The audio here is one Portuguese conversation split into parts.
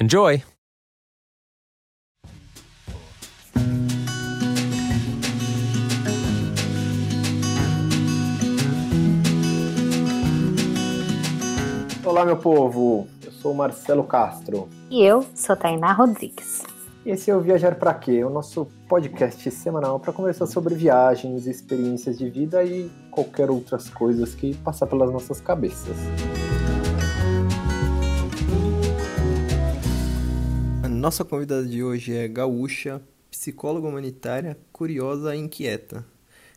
Enjoy! Olá, meu povo. Eu sou o Marcelo Castro. E eu sou Tainá Rodrigues. Esse é o Viajar para Quê? O nosso podcast semanal para conversar sobre viagens, experiências de vida e qualquer outras coisas que passar pelas nossas cabeças. Nossa convidada de hoje é gaúcha, psicóloga humanitária, curiosa e inquieta.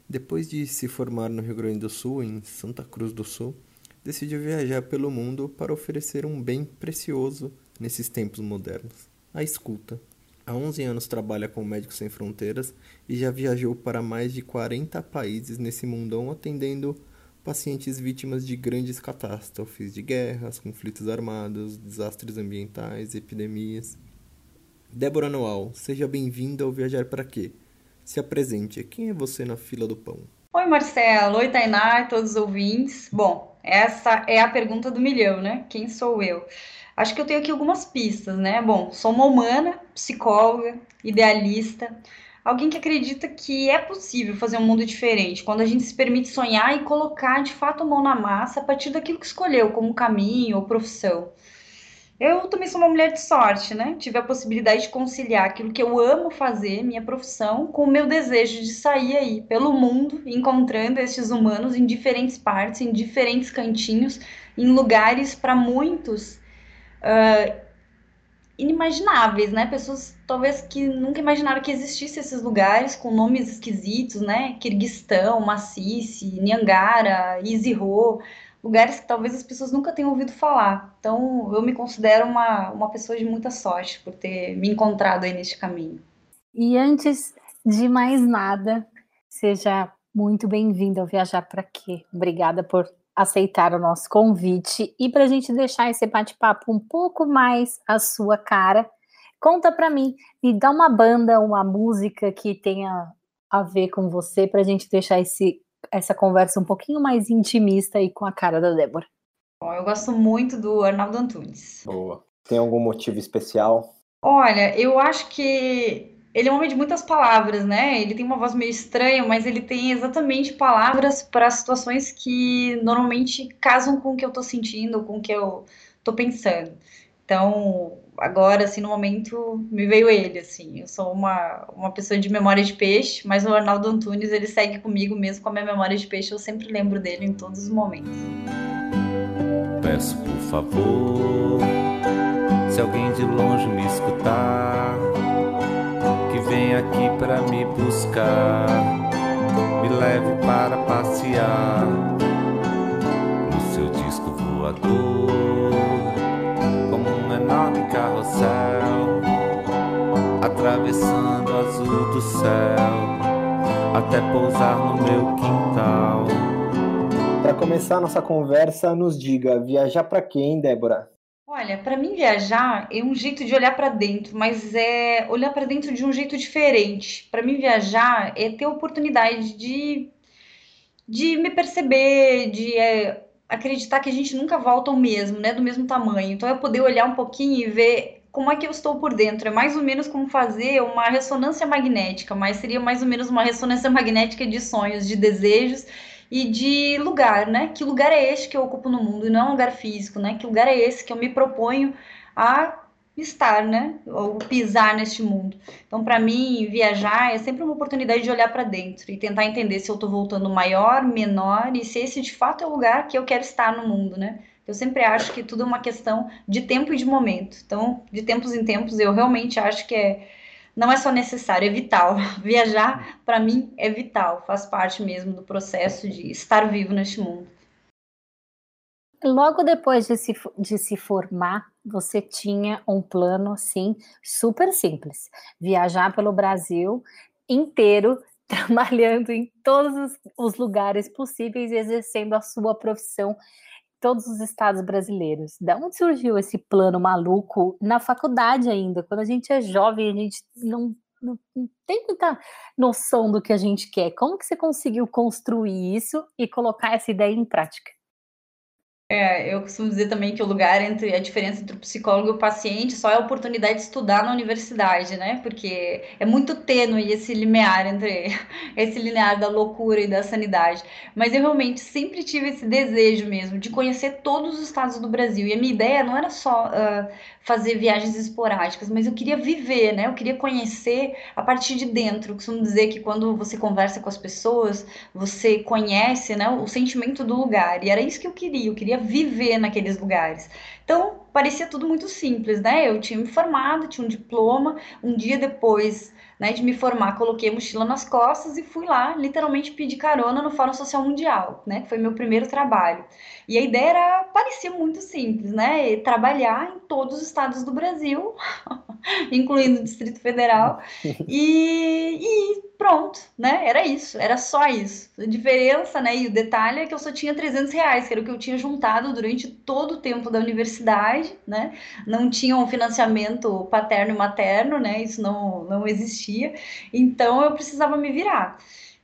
Depois de se formar no Rio Grande do Sul, em Santa Cruz do Sul, decidiu viajar pelo mundo para oferecer um bem precioso nesses tempos modernos: a escuta. Há 11 anos trabalha com Médicos Sem Fronteiras e já viajou para mais de 40 países nesse mundão atendendo pacientes vítimas de grandes catástrofes, de guerras, conflitos armados, desastres ambientais, epidemias. Débora Noal, seja bem-vinda ao Viajar para Quê? Se apresente, quem é você na fila do pão? Oi, Marcelo. Oi, Tainá todos os ouvintes. Bom, essa é a pergunta do milhão, né? Quem sou eu? Acho que eu tenho aqui algumas pistas, né? Bom, sou uma humana, psicóloga, idealista, alguém que acredita que é possível fazer um mundo diferente quando a gente se permite sonhar e colocar de fato a mão na massa a partir daquilo que escolheu como caminho ou profissão. Eu também sou uma mulher de sorte, né? Tive a possibilidade de conciliar aquilo que eu amo fazer, minha profissão, com o meu desejo de sair aí pelo mundo, encontrando esses humanos em diferentes partes, em diferentes cantinhos, em lugares para muitos uh, inimagináveis, né? Pessoas talvez que nunca imaginaram que existissem esses lugares com nomes esquisitos, né? Kirguistão, Macice, Niangara, Iziro, lugares que talvez as pessoas nunca tenham ouvido falar. Então, eu me considero uma, uma pessoa de muita sorte por ter me encontrado aí neste caminho. E antes de mais nada, seja muito bem-vindo ao Viajar para Quê. Obrigada por aceitar o nosso convite e para a gente deixar esse bate-papo um pouco mais a sua cara, conta para mim e dá uma banda, uma música que tenha a ver com você para a gente deixar esse essa conversa um pouquinho mais intimista e com a cara da Débora. Bom, eu gosto muito do Arnaldo Antunes. Boa. Tem algum motivo especial? Olha, eu acho que ele é um homem de muitas palavras, né? Ele tem uma voz meio estranha, mas ele tem exatamente palavras para situações que normalmente casam com o que eu tô sentindo, com o que eu tô pensando. Então, agora, assim, no momento, me veio ele, assim. Eu sou uma, uma pessoa de memória de peixe, mas o Arnaldo Antunes, ele segue comigo mesmo com a minha memória de peixe. Eu sempre lembro dele em todos os momentos. Peço, por favor, se alguém de longe me escutar, que venha aqui para me buscar, me leve para passear no seu disco voador carrossel, atravessando o azul do céu, até pousar no meu quintal. Para começar a nossa conversa, nos diga, viajar para quem, Débora? Olha, para mim viajar é um jeito de olhar para dentro, mas é olhar para dentro de um jeito diferente. Para mim viajar é ter oportunidade de de me perceber, de é, acreditar que a gente nunca volta ao mesmo, né, do mesmo tamanho. Então é poder olhar um pouquinho e ver como é que eu estou por dentro. É mais ou menos como fazer uma ressonância magnética, mas seria mais ou menos uma ressonância magnética de sonhos, de desejos e de lugar, né? Que lugar é este que eu ocupo no mundo? E não é um lugar físico, né? Que lugar é esse que eu me proponho a estar, né? Ou pisar neste mundo. Então, para mim, viajar é sempre uma oportunidade de olhar para dentro e tentar entender se eu estou voltando maior, menor e se esse de fato é o lugar que eu quero estar no mundo, né? Eu sempre acho que tudo é uma questão de tempo e de momento. Então, de tempos em tempos, eu realmente acho que é não é só necessário, é vital. Viajar, para mim, é vital, faz parte mesmo do processo de estar vivo neste mundo. Logo depois de se, de se formar, você tinha um plano, assim, super simples. Viajar pelo Brasil inteiro, trabalhando em todos os, lugares possíveis, exercendo a sua profissão todos os estados brasileiros. Da onde surgiu esse plano maluco na faculdade ainda? Quando a gente é jovem, a gente não, não, não, tem muita noção do que a gente quer. Como que você conseguiu construir isso e colocar essa ideia em prática? É, eu costumo dizer também que o lugar entre a diferença entre o psicólogo e o paciente só é a oportunidade de estudar na universidade, né? Porque é muito tênue esse limiar entre esse linear da loucura e da sanidade. Mas eu realmente sempre tive esse desejo mesmo de conhecer todos os estados do Brasil. E a minha ideia não era só uh, fazer viagens esporádicas, mas eu queria viver, né? Eu queria conhecer a partir de dentro. Eu costumo dizer que quando você conversa com as pessoas, você conhece, né, o sentimento do lugar. E era isso que eu queria. Eu queria viver naqueles lugares. Então, parecia tudo muito simples, né? Eu tinha me formado, tinha um diploma. Um dia depois né, de me formar, coloquei a mochila nas costas e fui lá, literalmente pedir carona no Fórum Social Mundial, né, foi meu primeiro trabalho. E a ideia era, parecia muito simples, né, trabalhar em todos os estados do Brasil, incluindo o Distrito Federal, e, e, pronto, né, era isso, era só isso. A diferença, né, e o detalhe é que eu só tinha 300 reais, que era o que eu tinha juntado durante todo o tempo da universidade, né, não tinha um financiamento paterno e materno, né, isso não, não existia existia, então eu precisava me virar.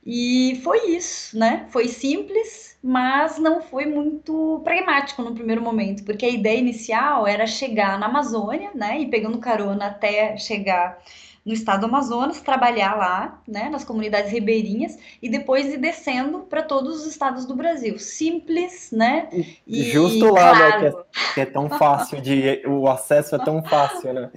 E foi isso, né? Foi simples, mas não foi muito pragmático no primeiro momento, porque a ideia inicial era chegar na Amazônia, né? E pegando carona até chegar no estado do Amazonas, trabalhar lá, né, nas comunidades ribeirinhas e depois ir descendo para todos os estados do Brasil. Simples, né? E, Justo lá, claro. né, que é, que é, tão fácil de o acesso é tão fácil, né?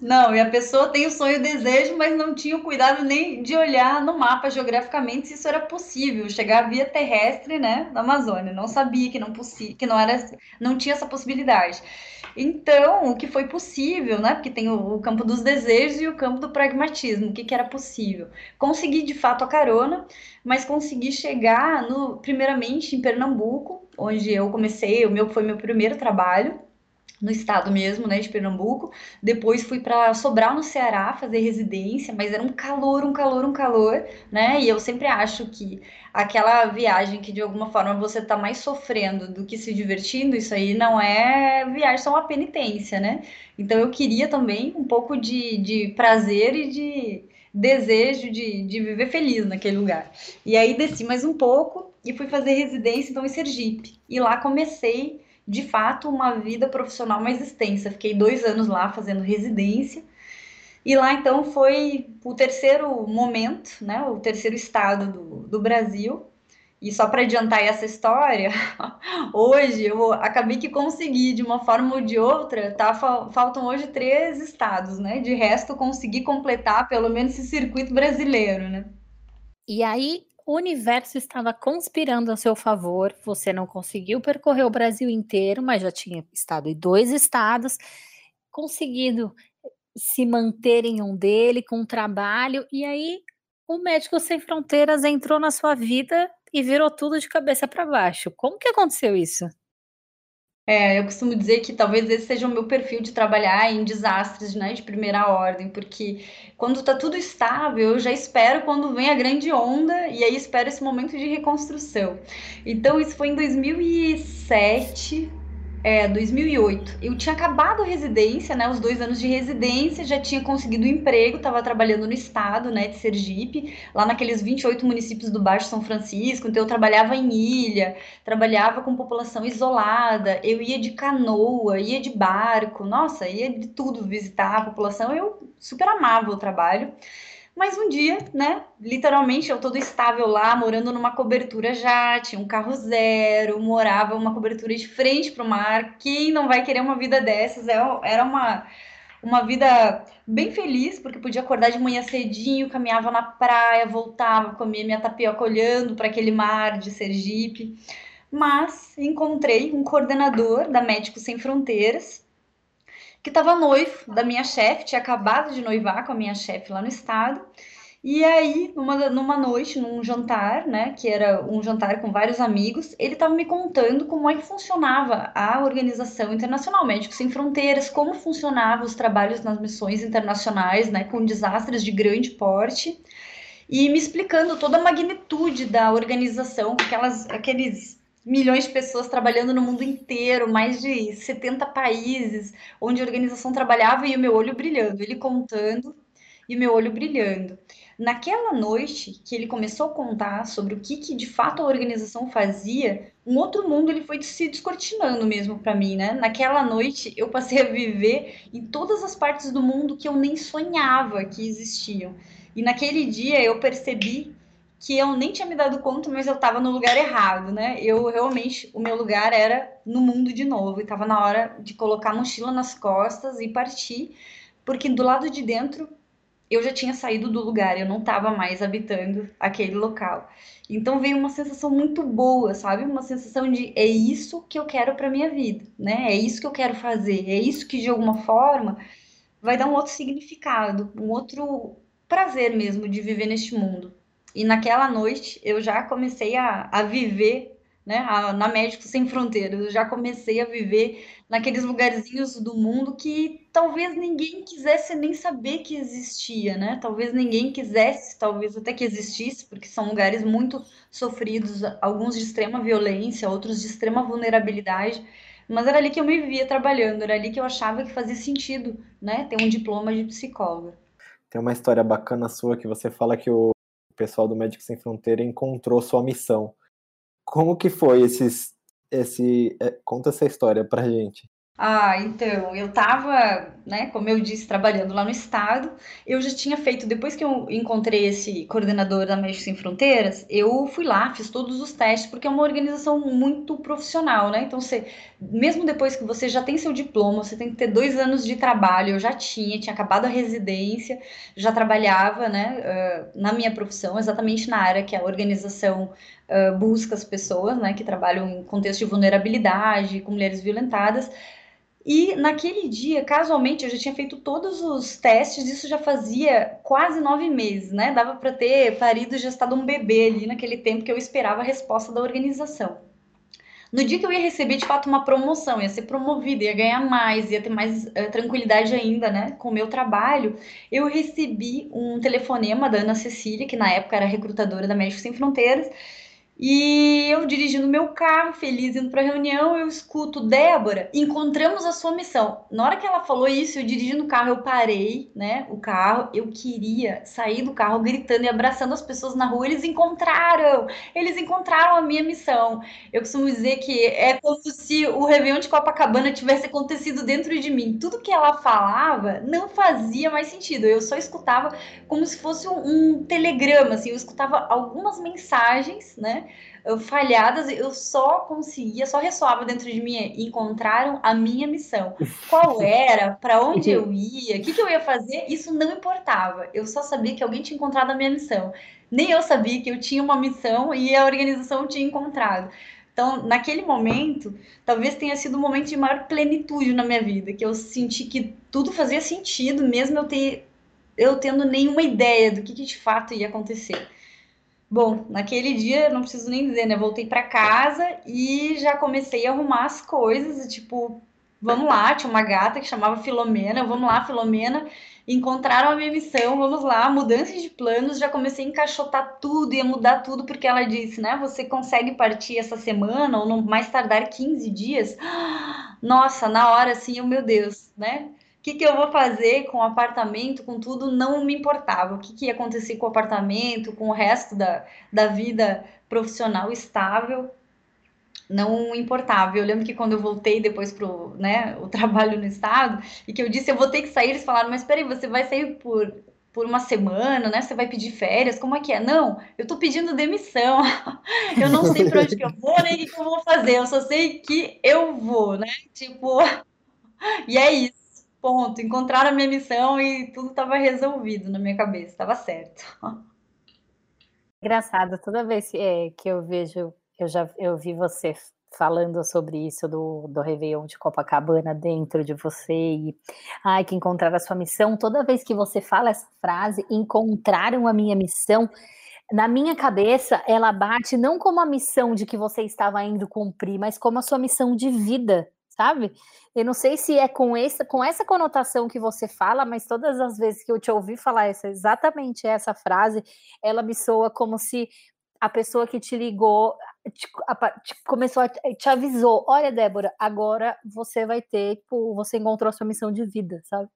Não, e a pessoa tem o sonho e o desejo, mas não tinha o cuidado nem de olhar no mapa geograficamente se isso era possível, chegar via terrestre, né, na Amazônia. Não sabia que não que não era, não tinha essa possibilidade. Então, o que foi possível, né? Porque tem o, o campo dos desejos e o campo do pragmatismo. O que, que era possível? Consegui de fato a carona, mas consegui chegar no, primeiramente em Pernambuco, onde eu comecei, o meu foi meu primeiro trabalho no estado mesmo, né, de Pernambuco. Depois fui para Sobral, no Ceará, fazer residência, mas era um calor, um calor, um calor, né? E eu sempre acho que aquela viagem que de alguma forma você tá mais sofrendo do que se divertindo, isso aí não é viagem, só uma penitência, né? Então eu queria também um pouco de, de prazer e de desejo de, de viver feliz naquele lugar. E aí desci mais um pouco e fui fazer residência então em Sergipe. E lá comecei de fato uma vida profissional mais extensa. Fiquei dois anos lá fazendo residência. E lá então foi o terceiro momento, né, o terceiro estado do, do Brasil. E só para adiantar essa história, hoje eu acabei que consegui, de uma forma ou de outra, tá, faltam hoje três estados, né? De resto, consegui completar pelo menos esse circuito brasileiro, né? E aí, o universo estava conspirando a seu favor. Você não conseguiu percorrer o Brasil inteiro, mas já tinha estado em dois estados, conseguido se manter em um dele com um trabalho. E aí o Médico Sem Fronteiras entrou na sua vida e virou tudo de cabeça para baixo. Como que aconteceu isso? É, eu costumo dizer que talvez esse seja o meu perfil de trabalhar em desastres, né, de primeira ordem, porque quando tá tudo estável, eu já espero quando vem a grande onda e aí espero esse momento de reconstrução. Então isso foi em 2007, é, 2008. Eu tinha acabado a residência, né, os dois anos de residência, já tinha conseguido um emprego, estava trabalhando no estado, né, de Sergipe, lá naqueles 28 municípios do Baixo São Francisco, então eu trabalhava em ilha, trabalhava com população isolada, eu ia de canoa, ia de barco, nossa, ia de tudo visitar a população, eu super amava o trabalho. Mas um dia, né, literalmente eu todo estável lá, morando numa cobertura já, tinha um carro zero, morava uma cobertura de frente para o mar. Quem não vai querer uma vida dessas? É, era uma, uma vida bem feliz, porque podia acordar de manhã cedinho, caminhava na praia, voltava, comia minha tapioca olhando para aquele mar de Sergipe. Mas encontrei um coordenador da Médicos Sem Fronteiras, que estava noivo da minha chefe, tinha acabado de noivar com a minha chefe lá no estado. E aí, numa, numa noite, num jantar, né, que era um jantar com vários amigos, ele estava me contando como é que funcionava a Organização Internacional Médicos Sem Fronteiras, como funcionavam os trabalhos nas missões internacionais, né, com desastres de grande porte, e me explicando toda a magnitude da organização, aquelas, aqueles milhões de pessoas trabalhando no mundo inteiro, mais de 70 países, onde a organização trabalhava e o meu olho brilhando, ele contando e o meu olho brilhando. Naquela noite que ele começou a contar sobre o que, que de fato a organização fazia, um outro mundo ele foi se descortinando mesmo para mim, né? Naquela noite eu passei a viver em todas as partes do mundo que eu nem sonhava que existiam. E naquele dia eu percebi que eu nem tinha me dado conta, mas eu estava no lugar errado, né? Eu realmente, o meu lugar era no mundo de novo, e estava na hora de colocar a mochila nas costas e partir, porque do lado de dentro eu já tinha saído do lugar, eu não estava mais habitando aquele local. Então veio uma sensação muito boa, sabe? Uma sensação de é isso que eu quero para minha vida, né? É isso que eu quero fazer, é isso que de alguma forma vai dar um outro significado, um outro prazer mesmo de viver neste mundo. E naquela noite eu já comecei a, a viver né, a, na Médicos Sem Fronteiras. Eu já comecei a viver naqueles lugarzinhos do mundo que talvez ninguém quisesse nem saber que existia, né? Talvez ninguém quisesse, talvez até que existisse, porque são lugares muito sofridos, alguns de extrema violência, outros de extrema vulnerabilidade. Mas era ali que eu me via trabalhando, era ali que eu achava que fazia sentido, né, ter um diploma de psicóloga. Tem uma história bacana sua que você fala que o o pessoal do Médicos Sem Fronteira encontrou sua missão. Como que foi esses, esse, é, conta essa história pra gente. Ah, então, eu estava, né, como eu disse, trabalhando lá no estado. Eu já tinha feito, depois que eu encontrei esse coordenador da Médicos Sem Fronteiras, eu fui lá, fiz todos os testes, porque é uma organização muito profissional, né? Então, você, mesmo depois que você já tem seu diploma, você tem que ter dois anos de trabalho. Eu já tinha, tinha acabado a residência, já trabalhava, né, na minha profissão, exatamente na área que a organização busca as pessoas, né, que trabalham em contexto de vulnerabilidade, com mulheres violentadas. E naquele dia, casualmente, eu já tinha feito todos os testes, isso já fazia quase nove meses, né? Dava para ter parido e gestado um bebê ali naquele tempo que eu esperava a resposta da organização. No dia que eu ia receber de fato uma promoção, ia ser promovida, ia ganhar mais, ia ter mais uh, tranquilidade ainda, né, com o meu trabalho, eu recebi um telefonema da Ana Cecília, que na época era recrutadora da Médicos Sem Fronteiras, e eu dirigindo meu carro, feliz, indo para a reunião, eu escuto, Débora, encontramos a sua missão. Na hora que ela falou isso, eu dirigindo o carro, eu parei, né, o carro, eu queria sair do carro gritando e abraçando as pessoas na rua. Eles encontraram, eles encontraram a minha missão. Eu costumo dizer que é como se o Réveillon de Copacabana tivesse acontecido dentro de mim. Tudo que ela falava não fazia mais sentido. Eu só escutava como se fosse um, um telegrama, assim, eu escutava algumas mensagens, né, falhadas, eu só conseguia, só ressoava dentro de mim, encontraram a minha missão. Qual era, para onde eu ia, o que, que eu ia fazer, isso não importava. Eu só sabia que alguém tinha encontrado a minha missão. Nem eu sabia que eu tinha uma missão e a organização tinha encontrado. Então, naquele momento, talvez tenha sido o um momento de maior plenitude na minha vida, que eu senti que tudo fazia sentido, mesmo eu ter eu tendo nenhuma ideia do que, que de fato ia acontecer. Bom, naquele dia, não preciso nem dizer, né? Voltei para casa e já comecei a arrumar as coisas, tipo, vamos lá, tinha uma gata que chamava Filomena, vamos lá, Filomena, encontraram a minha missão, vamos lá, mudança de planos, já comecei a encaixotar tudo, ia mudar tudo, porque ela disse, né, você consegue partir essa semana, ou no mais tardar 15 dias? Nossa, na hora, assim, oh, meu Deus, né? Que, que eu vou fazer com o apartamento, com tudo, não me importava. O que, que ia acontecer com o apartamento, com o resto da, da vida profissional estável, não importava. Eu lembro que quando eu voltei depois para né, o trabalho no estado, e que eu disse, eu vou ter que sair, eles falaram, mas peraí, você vai sair por por uma semana, né? Você vai pedir férias, como é que é? Não, eu tô pedindo demissão. eu não sei para onde que eu vou, nem o que eu vou fazer. Eu só sei que eu vou, né? Tipo, e é isso. Ponto. Encontraram a minha missão e tudo estava resolvido na minha cabeça, estava certo. Engraçado, toda vez que, é, que eu vejo, eu já eu vi você falando sobre isso do, do Réveillon de Copacabana dentro de você e ai, que encontrar a sua missão. Toda vez que você fala essa frase, encontraram a minha missão, na minha cabeça ela bate não como a missão de que você estava indo cumprir, mas como a sua missão de vida, sabe? Eu não sei se é com essa, com essa conotação que você fala, mas todas as vezes que eu te ouvi falar essa, exatamente essa frase, ela me soa como se a pessoa que te ligou te, te, começou a, te avisou, olha, Débora, agora você vai ter, tipo, você encontrou a sua missão de vida, sabe?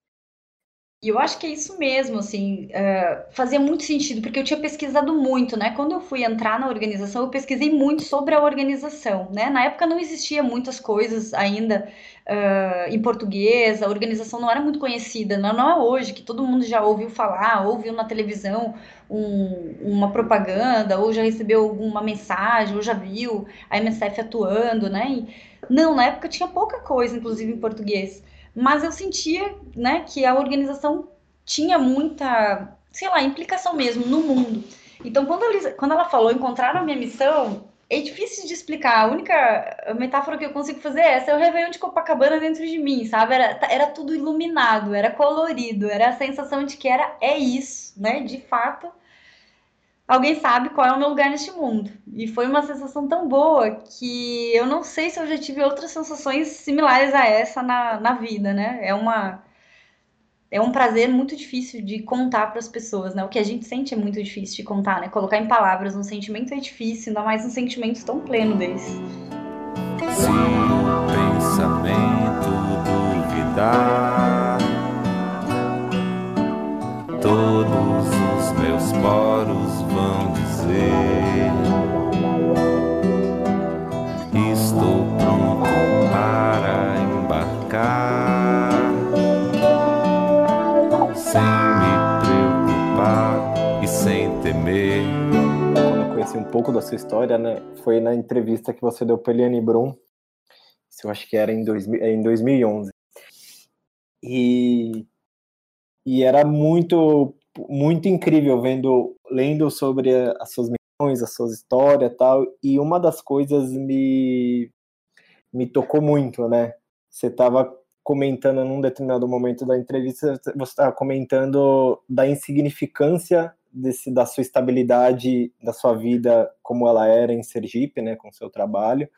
E eu acho que é isso mesmo, assim, uh, fazia muito sentido, porque eu tinha pesquisado muito, né? Quando eu fui entrar na organização, eu pesquisei muito sobre a organização, né? Na época não existia muitas coisas ainda uh, em português, a organização não era muito conhecida, não, não é hoje, que todo mundo já ouviu falar, ouviu na televisão um, uma propaganda, ou já recebeu alguma mensagem, ou já viu a MSF atuando, né? E, não, na época tinha pouca coisa, inclusive em português mas eu sentia, né, que a organização tinha muita, sei lá, implicação mesmo no mundo. Então, quando, ela, quando ela falou encontrar a minha missão, é difícil de explicar. A única metáfora que eu consigo fazer é essa: é o Réveillon de Copacabana dentro de mim, sabe? Era, era tudo iluminado, era colorido, era a sensação de que era é isso, né? De fato, alguém sabe qual é o meu lugar neste mundo. E foi uma sensação tão boa que eu não sei se eu já tive outras sensações similares a essa na, na vida, né? É uma é um prazer muito difícil de contar para as pessoas, né? O que a gente sente é muito difícil de contar, né? Colocar em palavras um sentimento é difícil, ainda mais um sentimento tão pleno desse. Se o pensamento duvidar, todos os meus poros dizer: Estou pronto para embarcar, sem me preocupar e sem temer. Quando eu conheci um pouco da sua história, né, foi na entrevista que você deu para Eliane Brum, isso eu acho que era em, dois, em 2011. E, e era muito muito incrível vendo, lendo sobre as suas missões, as suas histórias tal, e uma das coisas me, me tocou muito, né? Você estava comentando num determinado momento da entrevista, você estava comentando da insignificância desse, da sua estabilidade, da sua vida como ela era em Sergipe, né, com seu trabalho,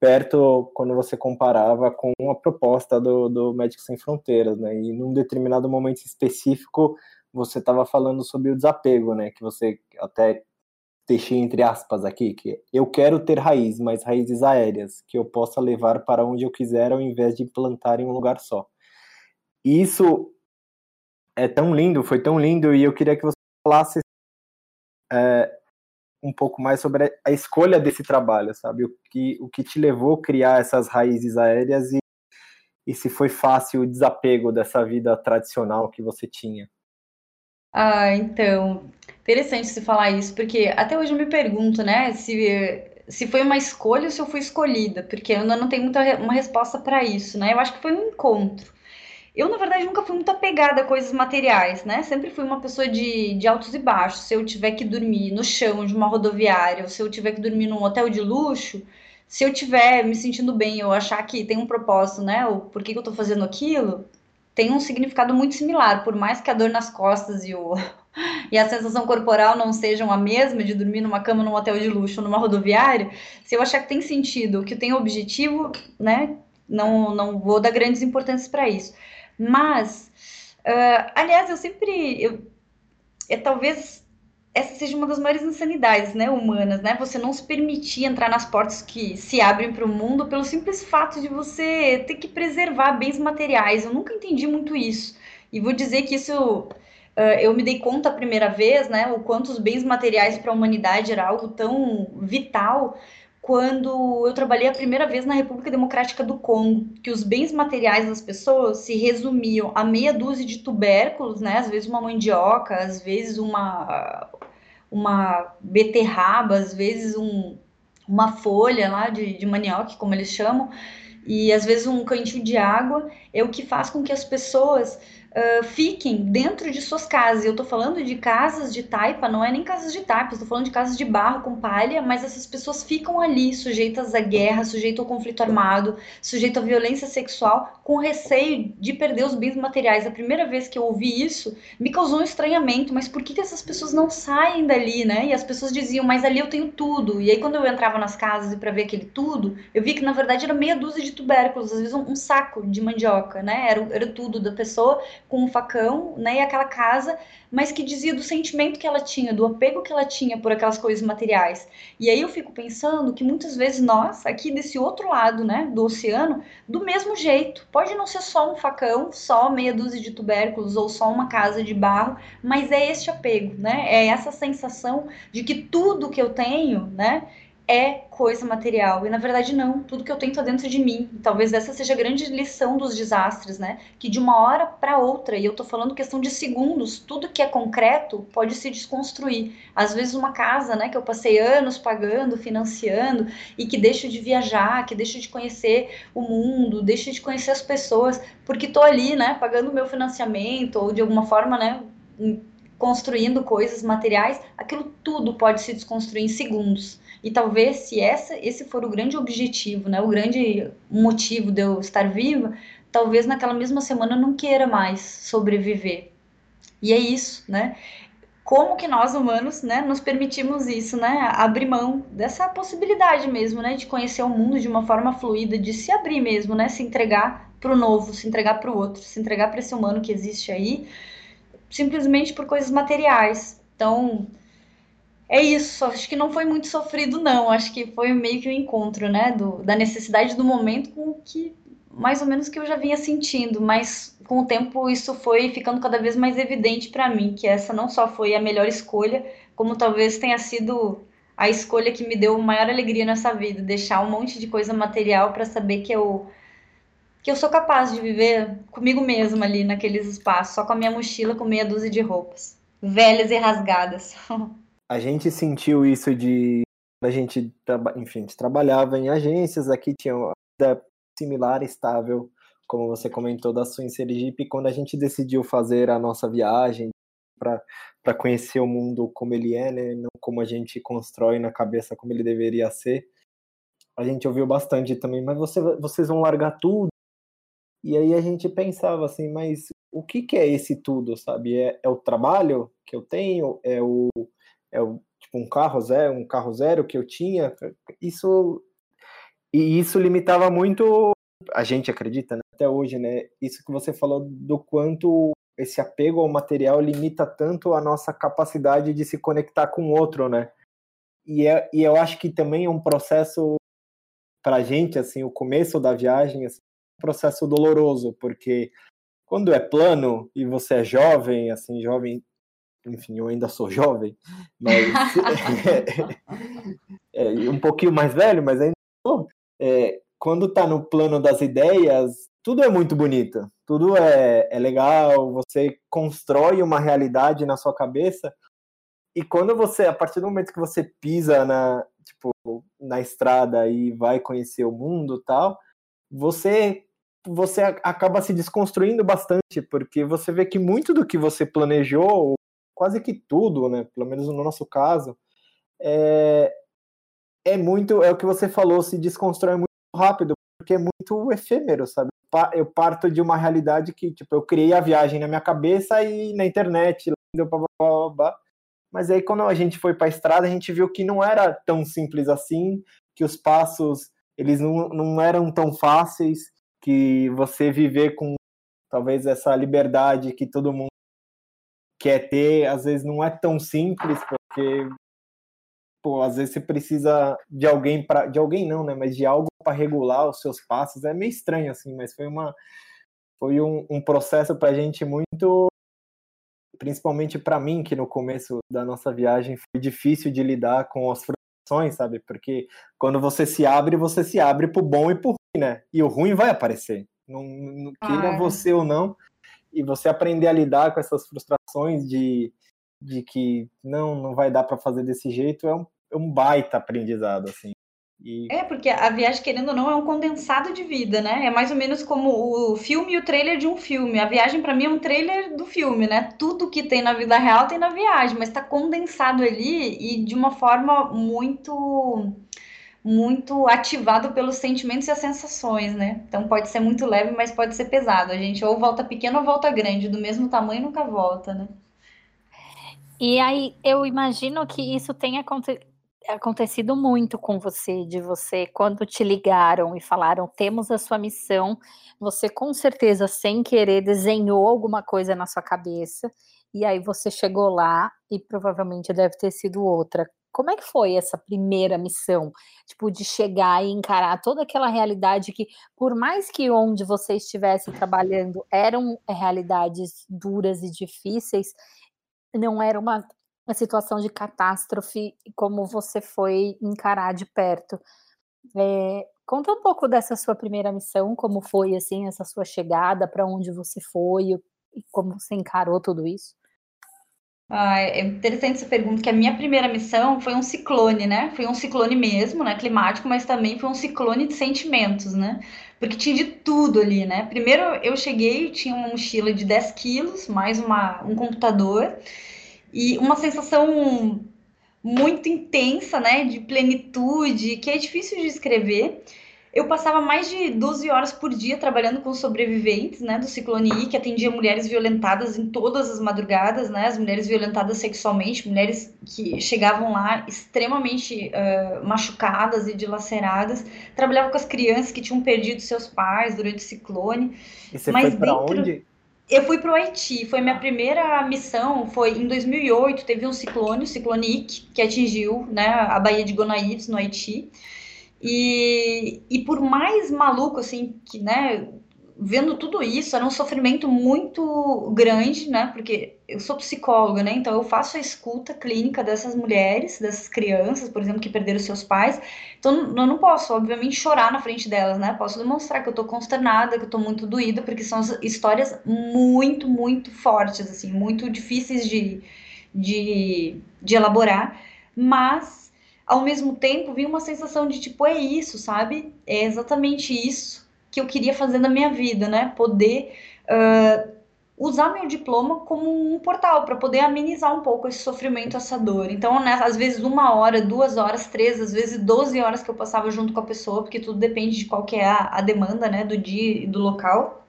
perto quando você comparava com a proposta do, do Médicos Sem Fronteiras, né, e num determinado momento específico você estava falando sobre o desapego, né? Que você até deixei entre aspas aqui, que eu quero ter raiz, mas raízes aéreas, que eu possa levar para onde eu quiser ao invés de plantar em um lugar só. Isso é tão lindo, foi tão lindo, e eu queria que você falasse é, um pouco mais sobre a escolha desse trabalho, sabe? O que, o que te levou a criar essas raízes aéreas e, e se foi fácil o desapego dessa vida tradicional que você tinha. Ah, então, interessante você falar isso, porque até hoje eu me pergunto, né, se, se foi uma escolha ou se eu fui escolhida, porque eu ainda não tenho muita uma resposta para isso, né? Eu acho que foi um encontro. Eu, na verdade, nunca fui muito apegada a coisas materiais, né? Sempre fui uma pessoa de, de altos e baixos. Se eu tiver que dormir no chão de uma rodoviária, ou se eu tiver que dormir num hotel de luxo, se eu tiver me sentindo bem, eu achar que tem um propósito, né? O por que, que eu tô fazendo aquilo, tem um significado muito similar, por mais que a dor nas costas e, o, e a sensação corporal não sejam a mesma de dormir numa cama num hotel de luxo, numa rodoviária, se eu achar que tem sentido, que tem objetivo, né, não, não vou dar grandes importâncias para isso. Mas, uh, aliás, eu sempre, eu, é talvez essa seja uma das maiores insanidades, né, humanas, né? Você não se permitir entrar nas portas que se abrem para o mundo pelo simples fato de você ter que preservar bens materiais. Eu nunca entendi muito isso. E vou dizer que isso eu me dei conta a primeira vez, né, o quanto os bens materiais para a humanidade era algo tão vital quando eu trabalhei a primeira vez na República Democrática do Congo, que os bens materiais das pessoas se resumiam a meia dúzia de tubérculos, né? Às vezes uma mandioca, às vezes uma uma beterraba, às vezes um, uma folha lá de, de manioca, como eles chamam, e às vezes um cantil de água, é o que faz com que as pessoas uh, fiquem dentro de suas casas. Eu estou falando de casas de taipa, não é nem casas de taipa, estou falando de casas de barro com palha, mas essas pessoas ficam ali sujeitas à guerra, sujeitas ao conflito armado, sujeitas à violência sexual, com receio de perder os bens materiais. A primeira vez que eu ouvi isso me causou um estranhamento, mas por que, que essas pessoas não saem dali, né? E as pessoas diziam, mas ali eu tenho tudo. E aí quando eu entrava nas casas e para ver aquele tudo, eu vi que na verdade era meia dúzia de tubérculos, às vezes um, um saco de mandioca, né? Era, era tudo da pessoa com um facão, né, e aquela casa, mas que dizia do sentimento que ela tinha, do apego que ela tinha por aquelas coisas materiais. E aí eu fico pensando que muitas vezes nós, aqui desse outro lado, né, do oceano, do mesmo jeito, pode não ser só um facão, só meia dúzia de tubérculos ou só uma casa de barro, mas é este apego, né? É essa sensação de que tudo que eu tenho, né, é coisa material. E na verdade não, tudo que eu tenho está dentro de mim. Talvez essa seja a grande lição dos desastres, né? Que de uma hora para outra, e eu tô falando questão de segundos, tudo que é concreto pode se desconstruir. Às vezes uma casa, né, que eu passei anos pagando, financiando e que deixo de viajar, que deixo de conhecer o mundo, deixo de conhecer as pessoas, porque tô ali, né, pagando o meu financiamento ou de alguma forma, né, construindo coisas materiais, aquilo tudo pode se desconstruir em segundos. E talvez se essa, esse for o grande objetivo, né, o grande motivo de eu estar viva, talvez naquela mesma semana eu não queira mais sobreviver. E é isso, né? Como que nós humanos, né, nos permitimos isso, né? Abrir mão dessa possibilidade mesmo, né, de conhecer o mundo de uma forma fluida, de se abrir mesmo, né, se entregar para o novo, se entregar para o outro, se entregar para esse humano que existe aí, simplesmente por coisas materiais. Então, é isso, acho que não foi muito sofrido, não. Acho que foi meio que o um encontro, né? Do, da necessidade do momento com o que mais ou menos que eu já vinha sentindo, mas com o tempo isso foi ficando cada vez mais evidente para mim, que essa não só foi a melhor escolha, como talvez tenha sido a escolha que me deu maior alegria nessa vida, deixar um monte de coisa material para saber que eu que eu sou capaz de viver comigo mesma ali naqueles espaços, só com a minha mochila com meia dúzia de roupas, velhas e rasgadas. a gente sentiu isso de a gente, enfim, a gente trabalhava em agências, aqui tinha uma vida similar, estável, como você comentou da sua em Sergipe, quando a gente decidiu fazer a nossa viagem para conhecer o mundo como ele é, né, não como a gente constrói na cabeça como ele deveria ser, a gente ouviu bastante também, mas você, vocês vão largar tudo? E aí a gente pensava assim, mas o que, que é esse tudo, sabe? É, é o trabalho que eu tenho? É o é tipo um carro zero, um carro zero que eu tinha, isso e isso limitava muito a gente acredita né, até hoje, né? Isso que você falou do quanto esse apego ao material limita tanto a nossa capacidade de se conectar com o outro, né? E, é, e eu acho que também é um processo para gente, assim, o começo da viagem, assim, um processo doloroso, porque quando é plano e você é jovem, assim, jovem enfim, eu ainda sou jovem, mas é, um pouquinho mais velho, mas ainda sou. É, quando está no plano das ideias, tudo é muito bonito, tudo é, é legal, você constrói uma realidade na sua cabeça, e quando você, a partir do momento que você pisa na, tipo, na estrada e vai conhecer o mundo tal, você você acaba se desconstruindo bastante, porque você vê que muito do que você planejou, quase que tudo, né? Pelo menos no nosso caso, é, é muito, é o que você falou, se desconstrói muito rápido, porque é muito efêmero, sabe? Eu parto de uma realidade que, tipo, eu criei a viagem na minha cabeça e na internet, mas aí quando a gente foi para a estrada, a gente viu que não era tão simples assim, que os passos, eles não, não eram tão fáceis, que você viver com talvez essa liberdade que todo mundo quer ter, às vezes não é tão simples, porque pô, às vezes você precisa de alguém para de alguém não, né, mas de algo para regular os seus passos. É meio estranho assim, mas foi uma foi um, um processo para a gente muito principalmente para mim que no começo da nossa viagem foi difícil de lidar com as frustrações, sabe? Porque quando você se abre, você se abre pro bom e pro ruim, né? E o ruim vai aparecer. Não, não queira é. você ou não. E você aprender a lidar com essas frustrações de, de que não, não vai dar para fazer desse jeito é um, é um baita aprendizado, assim. E... É, porque a viagem, querendo ou não, é um condensado de vida, né? É mais ou menos como o filme e o trailer de um filme. A viagem, para mim, é um trailer do filme, né? Tudo que tem na vida real tem na viagem, mas tá condensado ali e de uma forma muito muito ativado pelos sentimentos e as sensações, né? Então pode ser muito leve, mas pode ser pesado. A gente ou volta pequena ou volta grande, do mesmo tamanho nunca volta, né? E aí eu imagino que isso tenha acontecido acontecido muito com você, de você, quando te ligaram e falaram, temos a sua missão, você com certeza, sem querer, desenhou alguma coisa na sua cabeça, e aí você chegou lá e provavelmente deve ter sido outra. Como é que foi essa primeira missão? Tipo, de chegar e encarar toda aquela realidade que, por mais que onde você estivesse trabalhando eram realidades duras e difíceis, não era uma uma situação de catástrofe como você foi encarar de perto. É, conta um pouco dessa sua primeira missão, como foi assim essa sua chegada, para onde você foi e como você encarou tudo isso. Ah, é interessante essa pergunta, que a minha primeira missão foi um ciclone, né? Foi um ciclone mesmo, né? Climático, mas também foi um ciclone de sentimentos, né? Porque tinha de tudo ali, né? Primeiro eu cheguei, tinha uma mochila de 10 quilos, mais uma, um computador, e uma sensação muito intensa, né, de plenitude, que é difícil de escrever. Eu passava mais de 12 horas por dia trabalhando com sobreviventes, né, do Ciclone I, que atendia mulheres violentadas em todas as madrugadas, né, as mulheres violentadas sexualmente, mulheres que chegavam lá extremamente uh, machucadas e dilaceradas. Trabalhava com as crianças que tinham perdido seus pais durante o ciclone. E você Mas foi para dentro... onde? Eu fui para o Haiti, foi minha primeira missão, foi em 2008, teve um ciclone, o ciclone Ike, que atingiu né, a Baía de Gonaïves, no Haiti. E, e por mais maluco, assim, que, né, vendo tudo isso, era um sofrimento muito grande, né? Porque eu sou psicóloga, né? Então eu faço a escuta clínica dessas mulheres, dessas crianças, por exemplo, que perderam seus pais. Então eu não posso, obviamente, chorar na frente delas, né? Posso demonstrar que eu tô consternada, que eu tô muito doída, porque são histórias muito, muito fortes, assim, muito difíceis de, de, de elaborar. Mas, ao mesmo tempo, vi uma sensação de tipo, é isso, sabe? É exatamente isso que eu queria fazer na minha vida, né? Poder uh, usar meu diploma como um portal para poder amenizar um pouco esse sofrimento, essa dor. Então, né, às vezes uma hora, duas horas, três, às vezes doze horas que eu passava junto com a pessoa, porque tudo depende de qual que é a, a demanda, né, do dia e do local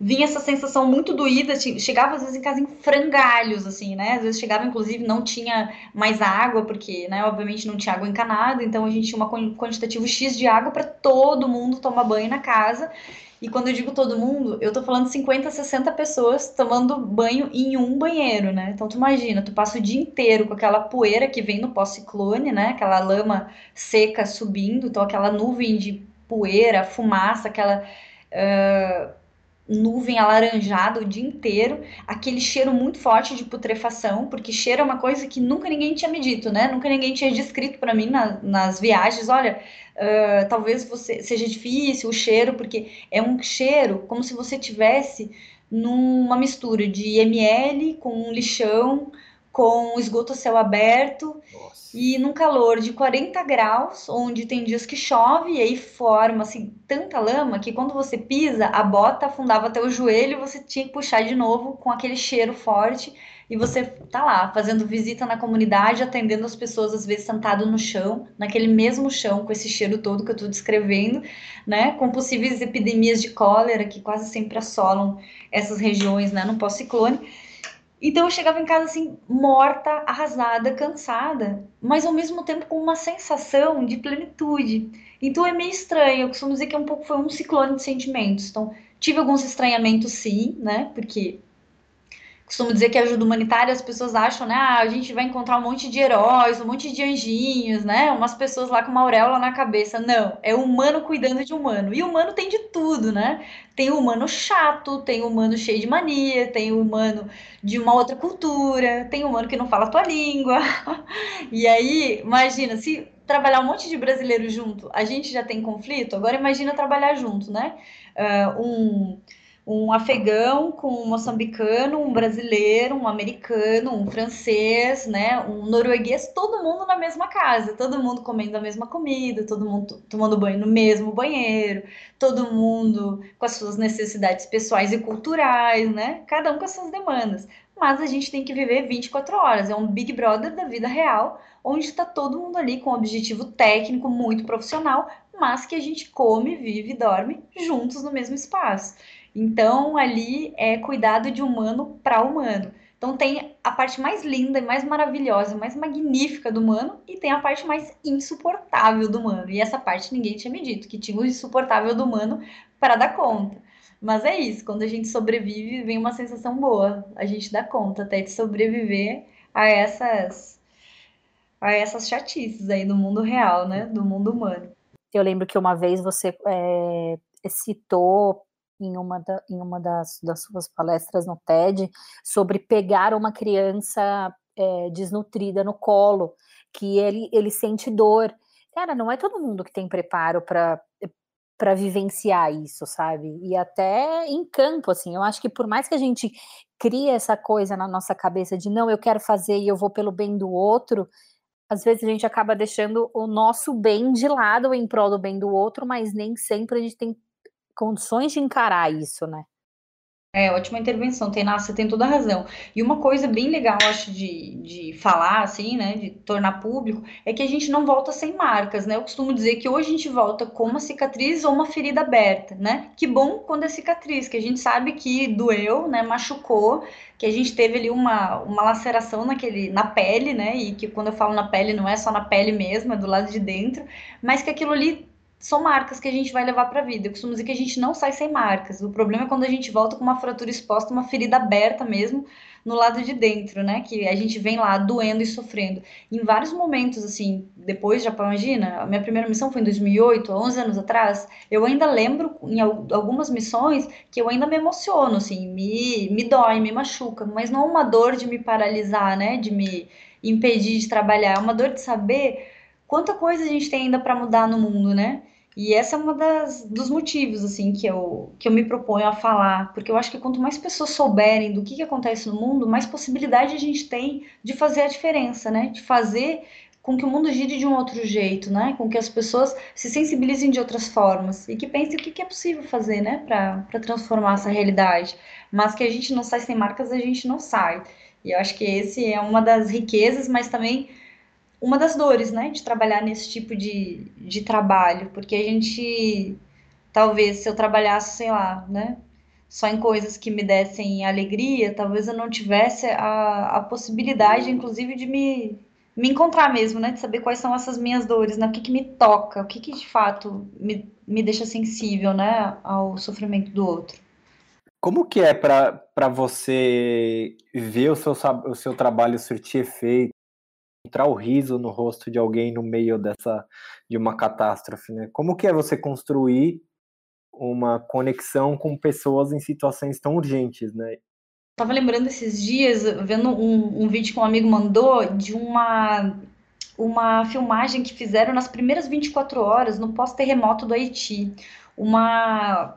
vinha essa sensação muito doída, chegava às vezes em casa em frangalhos, assim, né? Às vezes chegava, inclusive, não tinha mais água, porque, né, obviamente não tinha água encanada, então a gente tinha um quantitativo X de água para todo mundo tomar banho na casa. E quando eu digo todo mundo, eu tô falando 50, 60 pessoas tomando banho em um banheiro, né? Então tu imagina, tu passa o dia inteiro com aquela poeira que vem no pós-ciclone, né? Aquela lama seca subindo, então aquela nuvem de poeira, fumaça, aquela. Uh, nuvem alaranjada o dia inteiro, aquele cheiro muito forte de putrefação, porque cheiro é uma coisa que nunca ninguém tinha me dito, né? Nunca ninguém tinha descrito para mim na, nas viagens. Olha, uh, talvez você seja difícil o cheiro, porque é um cheiro como se você tivesse numa mistura de ml com um lixão, com esgoto a céu aberto. E num calor de 40 graus, onde tem dias que chove, e aí forma assim tanta lama que quando você pisa, a bota afundava até o joelho, você tinha que puxar de novo com aquele cheiro forte, e você tá lá fazendo visita na comunidade, atendendo as pessoas, às vezes sentado no chão, naquele mesmo chão, com esse cheiro todo que eu tô descrevendo, né? Com possíveis epidemias de cólera que quase sempre assolam essas regiões, né? No pós-ciclone. Então eu chegava em casa assim, morta, arrasada, cansada, mas ao mesmo tempo com uma sensação de plenitude. Então é meio estranho, eu costumo dizer que é um pouco foi um ciclone de sentimentos. Então tive alguns estranhamentos sim, né? Porque costumo dizer que ajuda humanitária, as pessoas acham, né? Ah, a gente vai encontrar um monte de heróis, um monte de anjinhos, né? Umas pessoas lá com uma auréola na cabeça. Não, é humano cuidando de humano. E humano tem de tudo, né? Tem o humano chato, tem o humano cheio de mania, tem o humano de uma outra cultura, tem o humano que não fala a tua língua. e aí, imagina, se trabalhar um monte de brasileiros junto, a gente já tem conflito, agora imagina trabalhar junto, né? Uh, um um afegão com um moçambicano, um brasileiro, um americano, um francês, né, um norueguês, todo mundo na mesma casa, todo mundo comendo a mesma comida, todo mundo tomando banho no mesmo banheiro, todo mundo com as suas necessidades pessoais e culturais, né, cada um com as suas demandas. Mas a gente tem que viver 24 horas, é um Big Brother da vida real, onde está todo mundo ali com um objetivo técnico muito profissional, mas que a gente come, vive e dorme juntos no mesmo espaço. Então, ali é cuidado de humano para humano. Então, tem a parte mais linda e mais maravilhosa, mais magnífica do humano, e tem a parte mais insuportável do humano. E essa parte ninguém tinha me dito, que tinha o insuportável do humano para dar conta. Mas é isso, quando a gente sobrevive, vem uma sensação boa. A gente dá conta até de sobreviver a essas a essas chatices aí do mundo real, né? Do mundo humano. Eu lembro que uma vez você é, citou em uma, da, em uma das, das suas palestras no TED sobre pegar uma criança é, desnutrida no colo, que ele, ele sente dor. Cara, não é todo mundo que tem preparo para para vivenciar isso, sabe? E até em campo, assim, eu acho que por mais que a gente crie essa coisa na nossa cabeça de não, eu quero fazer e eu vou pelo bem do outro, às vezes a gente acaba deixando o nosso bem de lado em prol do bem do outro, mas nem sempre a gente tem condições de encarar isso, né? É, ótima intervenção, tem, você tem toda a razão. E uma coisa bem legal, acho, de, de falar, assim, né, de tornar público, é que a gente não volta sem marcas, né? Eu costumo dizer que hoje a gente volta com uma cicatriz ou uma ferida aberta, né? Que bom quando é cicatriz, que a gente sabe que doeu, né, machucou, que a gente teve ali uma, uma laceração naquele, na pele, né? E que quando eu falo na pele, não é só na pele mesmo, é do lado de dentro, mas que aquilo ali são marcas que a gente vai levar para a vida. Eu costumo dizer que a gente não sai sem marcas. O problema é quando a gente volta com uma fratura exposta, uma ferida aberta mesmo no lado de dentro, né? Que a gente vem lá doendo e sofrendo. Em vários momentos, assim, depois, já imagina, a minha primeira missão foi em 2008, 11 anos atrás. Eu ainda lembro em algumas missões que eu ainda me emociono, assim, me, me dói, me machuca, mas não é uma dor de me paralisar, né? De me impedir de trabalhar, é uma dor de saber quanta coisa a gente tem ainda para mudar no mundo, né? E essa é uma das dos motivos assim que eu que eu me proponho a falar, porque eu acho que quanto mais pessoas souberem do que, que acontece no mundo, mais possibilidade a gente tem de fazer a diferença, né? De fazer com que o mundo gire de um outro jeito, né? Com que as pessoas se sensibilizem de outras formas e que pensem o que, que é possível fazer, né? Para transformar essa realidade. Mas que a gente não sai sem marcas, a gente não sai. E eu acho que esse é uma das riquezas, mas também uma das dores, né, de trabalhar nesse tipo de, de trabalho, porque a gente, talvez, se eu trabalhasse, sei lá, né, só em coisas que me dessem alegria, talvez eu não tivesse a, a possibilidade, inclusive, de me, me encontrar mesmo, né, de saber quais são essas minhas dores, né, o que que me toca, o que que de fato me, me deixa sensível, né, ao sofrimento do outro. Como que é para você ver o seu, o seu trabalho surtir efeito? Encontrar o riso no rosto de alguém no meio dessa de uma catástrofe, né? Como que é você construir uma conexão com pessoas em situações tão urgentes, né? Tava lembrando esses dias, vendo um, um vídeo que um amigo mandou de uma uma filmagem que fizeram nas primeiras 24 horas no pós-terremoto do Haiti. Uma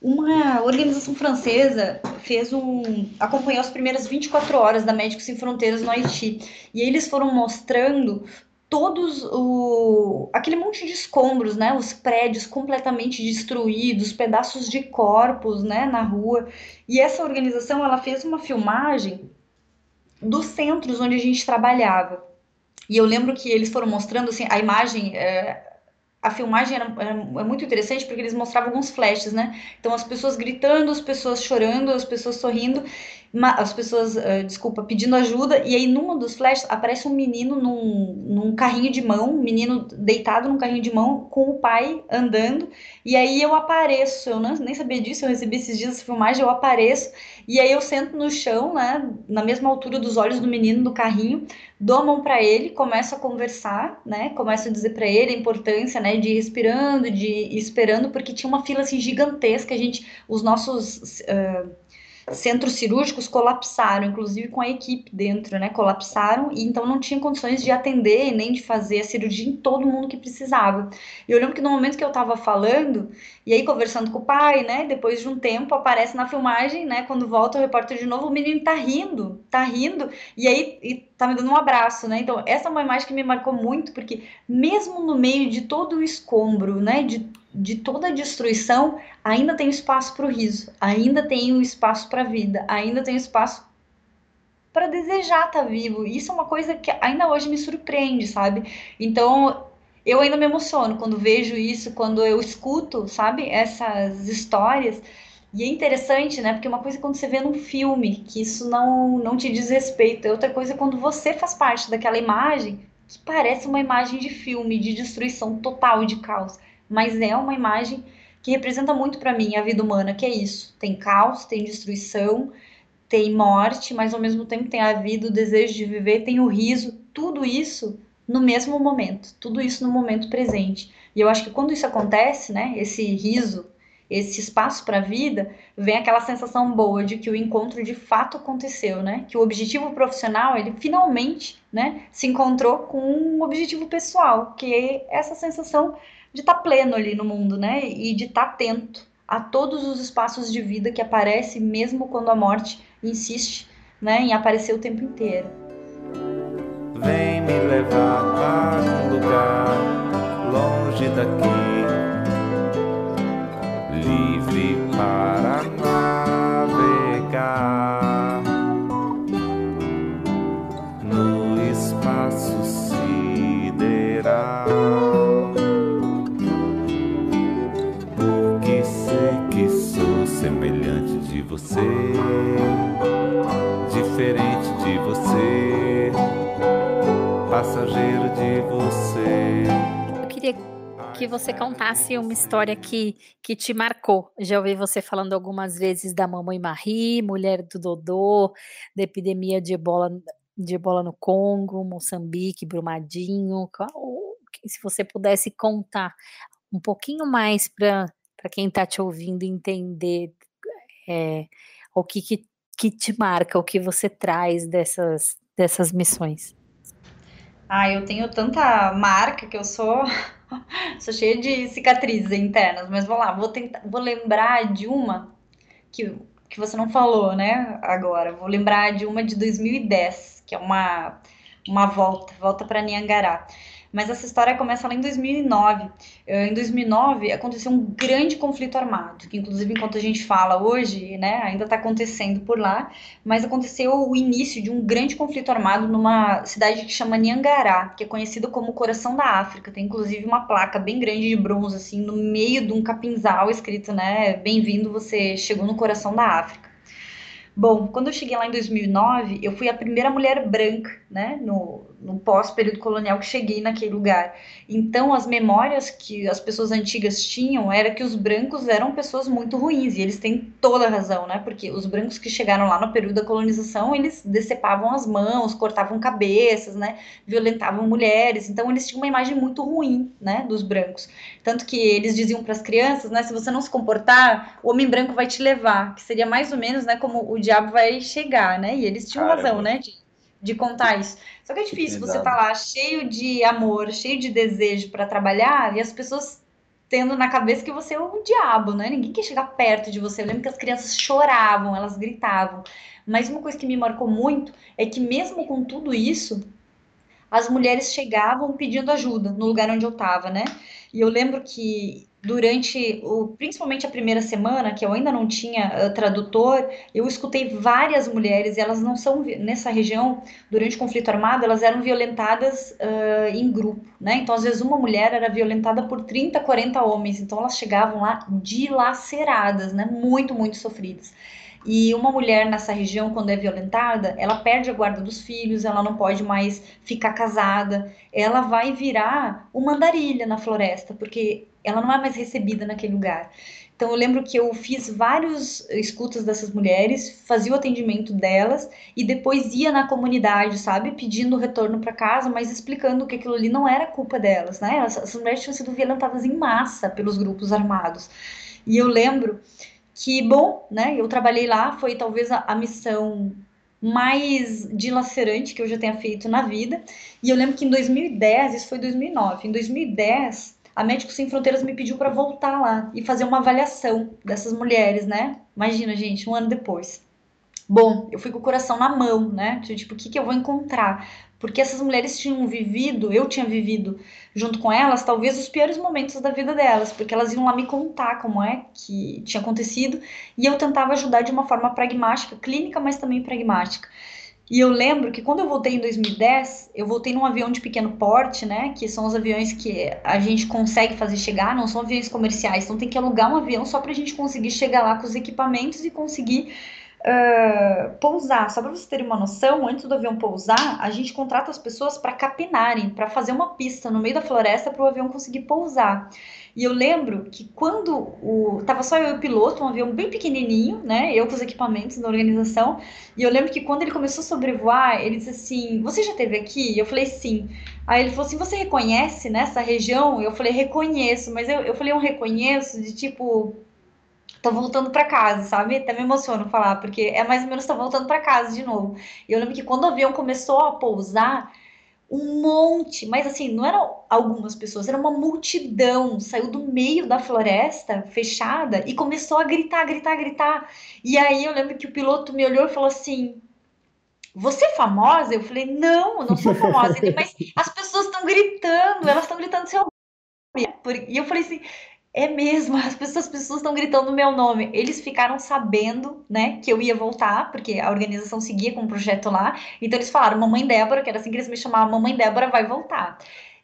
uma organização francesa fez um acompanhou as primeiras 24 horas da Médicos Sem Fronteiras no Haiti. E eles foram mostrando todos o aquele monte de escombros, né, os prédios completamente destruídos, pedaços de corpos, né, na rua. E essa organização ela fez uma filmagem dos centros onde a gente trabalhava. E eu lembro que eles foram mostrando assim a imagem é, a filmagem era, era, é muito interessante porque eles mostravam alguns flashes, né? Então as pessoas gritando, as pessoas chorando, as pessoas sorrindo. as pessoas, uh, desculpa, pedindo ajuda, e aí num dos flashes aparece um menino num, num carrinho de mão, um menino deitado num carrinho de mão com o pai andando, e aí eu apareço, eu não, nem sabia disso, eu recebi esses dias essa filmagem, eu apareço, e aí eu sento no chão, né, na mesma altura dos olhos do menino do carrinho, dou a mão para ele, começo a conversar, né, começo a dizer para ele a importância, né, de ir respirando, de ir esperando, porque tinha uma fila assim gigantesca, a gente, os nossos... Uh, centros cirúrgicos colapsaram, inclusive com a equipe dentro, né? Colapsaram e então não tinha condições de atender nem de fazer a cirurgia em todo mundo que precisava. E eu lembro que no momento que eu estava falando, e aí conversando com o pai, né? Depois de um tempo aparece na filmagem, né? Quando volta o repórter de novo, o menino tá rindo, tá rindo, e aí e tá me dando um abraço, né? Então, essa é uma imagem que me marcou muito, porque mesmo no meio de todo o escombro, né? De de toda a destruição, ainda tem espaço para o riso, ainda tem um espaço para a vida, ainda tem espaço para desejar estar tá vivo. Isso é uma coisa que ainda hoje me surpreende, sabe? Então, eu ainda me emociono quando vejo isso, quando eu escuto, sabe, essas histórias. E é interessante, né? Porque uma coisa é quando você vê num filme, que isso não, não te diz respeito. É outra coisa é quando você faz parte daquela imagem, que parece uma imagem de filme, de destruição total, de caos mas é uma imagem que representa muito para mim a vida humana, que é isso. Tem caos, tem destruição, tem morte, mas ao mesmo tempo tem a vida, o desejo de viver, tem o riso, tudo isso no mesmo momento, tudo isso no momento presente. E eu acho que quando isso acontece, né, esse riso, esse espaço para a vida, vem aquela sensação boa de que o encontro de fato aconteceu, né? Que o objetivo profissional, ele finalmente, né, se encontrou com um objetivo pessoal, que é essa sensação de estar tá pleno ali no mundo, né? E de estar tá atento a todos os espaços de vida que aparecem, mesmo quando a morte insiste, né, em aparecer o tempo inteiro. Vem me levar para um lugar longe daqui, livre para navegar você, diferente de você, passageiro de você. Eu queria que você contasse uma história que, que te marcou. Já ouvi você falando algumas vezes da Mamãe Marie, mulher do Dodô, da epidemia de ebola, de ebola no Congo, Moçambique, Brumadinho. Se você pudesse contar um pouquinho mais para quem está te ouvindo entender é, o que, que, que te marca, o que você traz dessas, dessas missões? Ah, eu tenho tanta marca que eu sou sou cheia de cicatrizes internas, mas vou lá, vou tentar, vou lembrar de uma que, que você não falou, né? Agora, vou lembrar de uma de 2010, que é uma uma volta, volta para Niangará. Mas essa história começa lá em 2009. Eh, em 2009 aconteceu um grande conflito armado, que inclusive enquanto a gente fala hoje, né, ainda está acontecendo por lá, mas aconteceu o início de um grande conflito armado numa cidade que chama Niangará, que é conhecido como o coração da África. Tem inclusive uma placa bem grande de bronze assim no meio de um capinzal escrito, né, bem-vindo, você chegou no coração da África. Bom, quando eu cheguei lá em 2009, eu fui a primeira mulher branca, né, no, no pós-período colonial que cheguei naquele lugar. Então, as memórias que as pessoas antigas tinham era que os brancos eram pessoas muito ruins, e eles têm toda a razão, né, porque os brancos que chegaram lá no período da colonização, eles decepavam as mãos, cortavam cabeças, né, violentavam mulheres, então eles tinham uma imagem muito ruim, né, dos brancos. Tanto que eles diziam para as crianças, né, se você não se comportar, o homem branco vai te levar, que seria mais ou menos, né, como o diabo vai chegar, né? E eles tinham Caramba. razão, né, de, de contar isso. Só que é difícil, você tá lá cheio de amor, cheio de desejo para trabalhar e as pessoas tendo na cabeça que você é o diabo, né? Ninguém quer chegar perto de você. Eu lembro que as crianças choravam, elas gritavam. Mas uma coisa que me marcou muito é que mesmo com tudo isso, as mulheres chegavam pedindo ajuda no lugar onde eu estava, né? E eu lembro que durante o, principalmente a primeira semana, que eu ainda não tinha uh, tradutor, eu escutei várias mulheres, e elas não são nessa região, durante o conflito armado, elas eram violentadas uh, em grupo, né? Então, às vezes, uma mulher era violentada por 30, 40 homens, então elas chegavam lá dilaceradas, né? Muito, muito sofridas. E uma mulher nessa região, quando é violentada, ela perde a guarda dos filhos, ela não pode mais ficar casada, ela vai virar uma andarilha na floresta, porque ela não é mais recebida naquele lugar. Então eu lembro que eu fiz vários escutas dessas mulheres, fazia o atendimento delas e depois ia na comunidade, sabe, pedindo retorno para casa, mas explicando que aquilo ali não era culpa delas, né? Essas mulheres tinham sido violentadas em massa pelos grupos armados. E eu lembro que, bom, né, eu trabalhei lá, foi talvez a, a missão mais dilacerante que eu já tenha feito na vida. E eu lembro que em 2010, isso foi 2009, em 2010 a Médicos Sem Fronteiras me pediu para voltar lá e fazer uma avaliação dessas mulheres, né? Imagina, gente, um ano depois. Bom, eu fui com o coração na mão, né? Tipo, o que, que eu vou encontrar? Porque essas mulheres tinham vivido, eu tinha vivido junto com elas, talvez os piores momentos da vida delas, porque elas iam lá me contar como é que tinha acontecido e eu tentava ajudar de uma forma pragmática, clínica, mas também pragmática. E eu lembro que quando eu voltei em 2010, eu voltei num avião de pequeno porte, né? Que são os aviões que a gente consegue fazer chegar, não são aviões comerciais. Então tem que alugar um avião só para a gente conseguir chegar lá com os equipamentos e conseguir uh, pousar. Só para vocês terem uma noção, antes do avião pousar, a gente contrata as pessoas para capinarem, para fazer uma pista no meio da floresta para o avião conseguir pousar. E eu lembro que quando o tava só eu e o piloto, um avião bem pequenininho, né? Eu com os equipamentos da organização. E eu lembro que quando ele começou a sobrevoar, ele disse assim: "Você já esteve aqui?" Eu falei: "Sim". Aí ele falou assim: "Você reconhece nessa região?" Eu falei: "Reconheço", mas eu, eu falei um reconheço de tipo tô voltando para casa, sabe? Até me emociono falar, porque é mais ou menos tô voltando para casa de novo. E eu lembro que quando o avião começou a pousar, um monte, mas assim, não eram algumas pessoas, era uma multidão, saiu do meio da floresta fechada e começou a gritar, gritar, gritar. E aí eu lembro que o piloto me olhou e falou assim: Você é famosa? Eu falei: Não, eu não sou famosa. Mas as pessoas estão gritando, elas estão gritando seu nome. E eu falei assim: é mesmo, as pessoas as pessoas estão gritando meu nome. Eles ficaram sabendo, né, que eu ia voltar, porque a organização seguia com o projeto lá. Então eles falaram, mamãe Débora, que era assim que eles me chamavam, mamãe Débora vai voltar.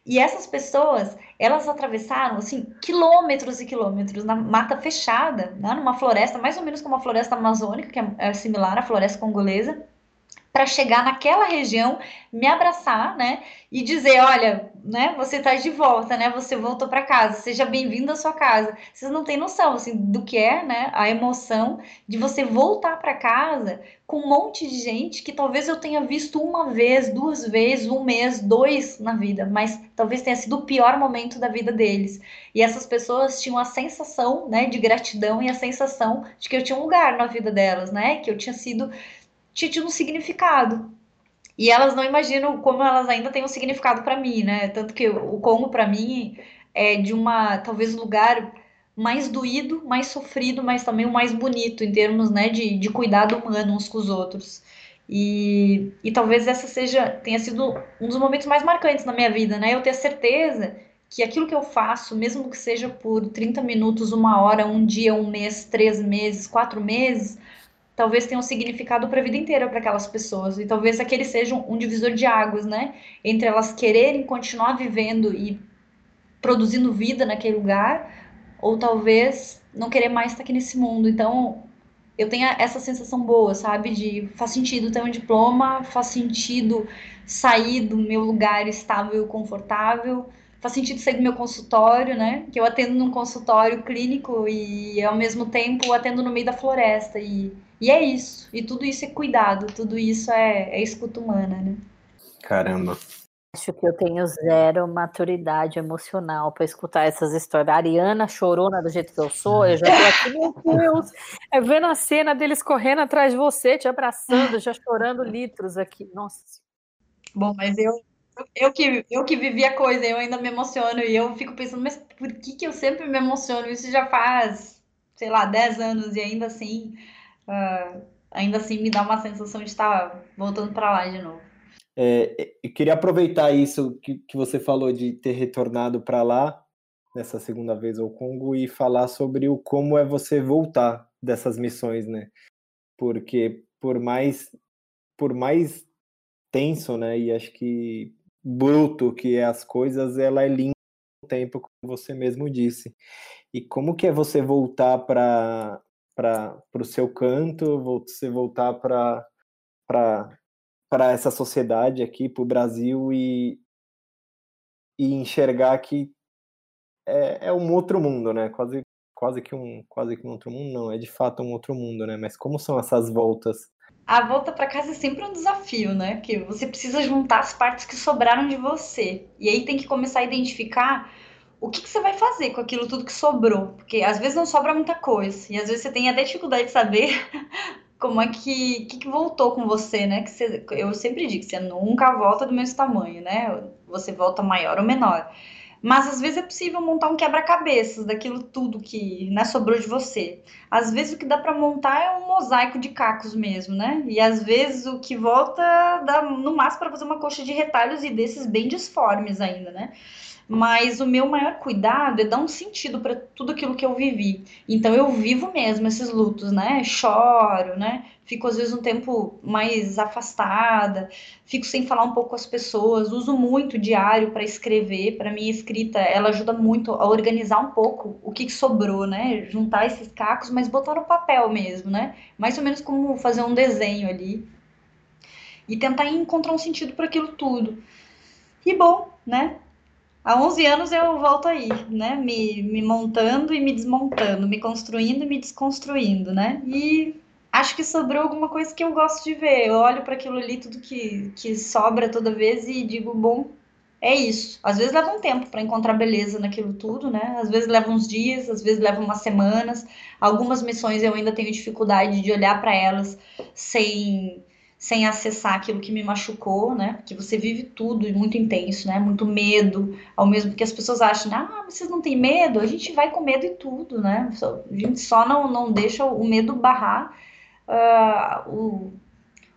E essas pessoas, elas atravessaram, assim, quilômetros e quilômetros na mata fechada, né, numa floresta, mais ou menos como a floresta amazônica, que é, é similar à floresta congolesa para chegar naquela região, me abraçar, né, e dizer, olha, né, você está de volta, né, você voltou para casa, seja bem-vindo à sua casa. Vocês não têm noção, assim, do que é, né, a emoção de você voltar para casa com um monte de gente que talvez eu tenha visto uma vez, duas vezes, um mês, dois na vida, mas talvez tenha sido o pior momento da vida deles. E essas pessoas tinham a sensação, né, de gratidão e a sensação de que eu tinha um lugar na vida delas, né, que eu tinha sido tinha tido um significado. E elas não imaginam como elas ainda têm um significado para mim, né? Tanto que o Congo, para mim, é de uma, talvez, lugar mais doído, mais sofrido, mas também o mais bonito em termos, né, de, de cuidado humano uns com os outros. E, e talvez essa seja, tenha sido um dos momentos mais marcantes na minha vida, né? Eu ter certeza que aquilo que eu faço, mesmo que seja por 30 minutos, uma hora, um dia, um mês, três meses, quatro meses, talvez tenha um significado para a vida inteira para aquelas pessoas. E talvez aquele seja um, divisor de águas, né? Entre elas quererem continuar vivendo e produzindo vida naquele lugar, ou talvez não querer mais estar aqui nesse mundo. Então, eu tenho essa sensação boa, sabe? De faz sentido ter um diploma, faz sentido sair do meu lugar estável e confortável, faz sentido sair do meu consultório, né? Que eu atendo num consultório clínico e ao mesmo tempo atendo no meio da floresta. E e é isso. E tudo isso é cuidado, tudo isso é, é escuta humana, né? Caramba. Acho que eu tenho zero maturidade emocional para escutar essas histórias. A Ariana chorona do jeito que eu sou, eu já tô aqui, meu Deus, é vendo a cena deles correndo atrás de você, te abraçando, já chorando litros aqui. Nossa. Bom, mas eu, eu que, eu que vivi a coisa, eu ainda me emociono e eu fico pensando, mas por que, que eu sempre me emociono? Isso já faz, sei lá, 10 anos e ainda assim uh, ainda assim me dá uma sensação de estar voltando para lá de novo. É, eu queria aproveitar isso que, que você falou de ter retornado para lá nessa segunda vez ao Congo e falar sobre o como é você voltar dessas missões, né? Porque por mais por mais tenso, né? E acho que bruto que é as coisas, ela é linda no tempo, como você mesmo disse. E como que é você voltar para o seu canto, você voltar para essa sociedade aqui, para o Brasil e, e enxergar que é, é um outro mundo, né? Quase, quase que um quase que um outro mundo, não, é de fato um outro mundo, né? Mas como são essas voltas? A volta para casa é sempre um desafio, né? Porque você precisa juntar as partes que sobraram de você. E aí tem que começar a identificar o que, que, você vai fazer com aquilo tudo que sobrou? Porque às vezes não sobra muita coisa, e às vezes você tem até dificuldade de saber como é que, que, que voltou com você, né? Que você, eu sempre digo, você nunca volta do mesmo tamanho, né? Você volta maior ou menor. Mas às vezes é possível montar um quebra-cabeças daquilo tudo que né, sobrou de você. Às vezes o que dá para montar é um mosaico de cacos mesmo, né? E às vezes o que volta dá no máximo para fazer uma coxa de retalhos e desses bem disformes ainda, né? Mas o meu maior cuidado é dar um sentido para tudo aquilo que eu vivi. Então eu vivo mesmo esses lutos, né? Choro, né? Fico às vezes um tempo mais afastada, fico sem falar um pouco com as pessoas, uso muito diário para escrever, para minha escrita, ela ajuda muito a organizar um pouco o que, sobrou, né? Juntar esses cacos, mas botar no papel mesmo, né? Mais ou menos como fazer um desenho ali e tentar encontrar um sentido para aquilo tudo. E bom, né? Há 11 anos eu volto aí, né? Me, me montando e me desmontando, me construindo e me desconstruindo, né? E acho que sobrou alguma coisa que eu gosto de ver. Eu olho para aquilo ali, tudo que, que sobra toda vez e digo, bom, é isso. Às vezes leva um tempo para encontrar beleza naquilo tudo, né? Às vezes leva uns dias, às vezes leva umas semanas. Algumas missões eu ainda tenho dificuldade de olhar para elas sem sem acessar aquilo que me machucou, né? Porque você vive tudo e muito intenso, né? Muito medo, ao mesmo que as pessoas acham, ah, vocês não têm medo? A gente vai com medo e tudo, né? A gente só não, não deixa o medo barrar uh, o,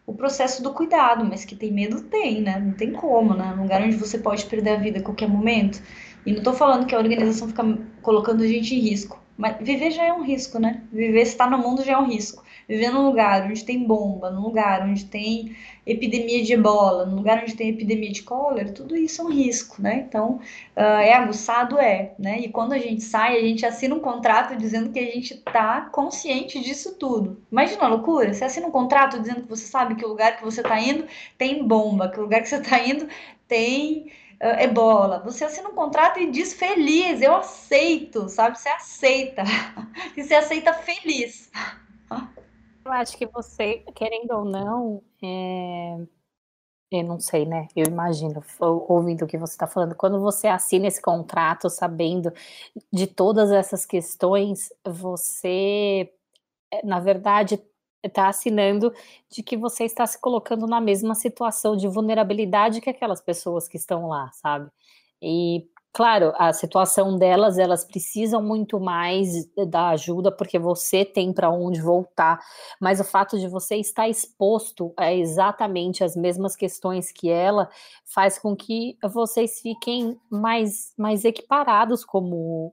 o processo do cuidado, mas que tem medo tem, né? Não tem como, né? Um lugar onde você pode perder a vida a qualquer momento. E não tô falando que a organização fica colocando a gente em risco, mas viver já é um risco, né? Viver, estar no mundo já é um risco viver num lugar onde tem bomba, num lugar onde tem epidemia de ebola, num lugar onde tem epidemia de cólera, tudo isso é um risco, né? Então, uh, é aguçado? É, né? E quando a gente sai, a gente assina um contrato dizendo que a gente está consciente disso tudo. Imagina a loucura, você assina um contrato dizendo que você sabe que o lugar que você está indo tem bomba, que o lugar que você está indo tem uh, ebola. Você assina um contrato e diz feliz, eu aceito, sabe? Você aceita. e você aceita feliz. Eu acho que você, querendo ou não, é... eu não sei, né? Eu imagino, ouvindo o que você está falando, quando você assina esse contrato, sabendo de todas essas questões, você, é, na verdade, está assinando de que você está se colocando na mesma situação de vulnerabilidade que aquelas pessoas que estão lá, sabe? E Claro, a situação delas, elas precisam muito mais da ajuda porque você tem para onde voltar, mas o fato de você estar exposto a exatamente as mesmas questões que ela faz com que vocês fiquem mais, mais equiparados como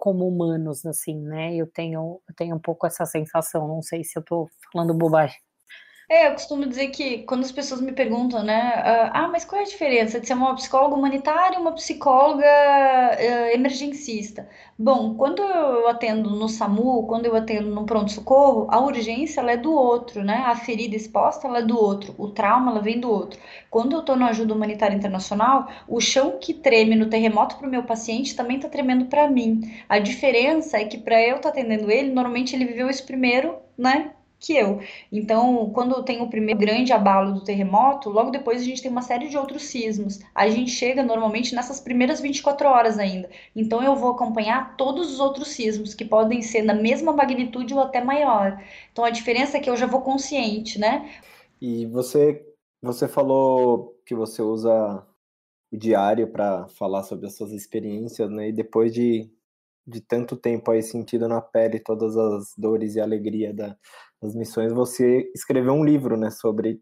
como humanos, assim, né? Eu tenho, eu tenho um pouco essa sensação, não sei se eu estou falando bobagem. É, eu costumo dizer que quando as pessoas me perguntam, né, ah, ah, mas qual é a diferença de ser uma psicóloga humanitária e uma psicóloga uh, emergencista? Bom, quando eu atendo no SAMU, quando eu atendo no pronto-socorro, a urgência ela é do outro, né? A ferida exposta ela é do outro, o trauma ela vem do outro. Quando eu estou na ajuda humanitária internacional, o chão que treme no terremoto para o meu paciente também está tremendo para mim. A diferença é que para eu estar tá atendendo ele, normalmente ele viveu isso primeiro, né? Que eu. Então, quando tem o primeiro grande abalo do terremoto, logo depois a gente tem uma série de outros sismos. A gente chega normalmente nessas primeiras 24 horas ainda. Então, eu vou acompanhar todos os outros sismos, que podem ser da mesma magnitude ou até maior. Então, a diferença é que eu já vou consciente, né? E você, você falou que você usa o diário para falar sobre as suas experiências, né? E depois de, de tanto tempo aí sentido na pele todas as dores e alegria da, das missões, você escreveu um livro, né, sobre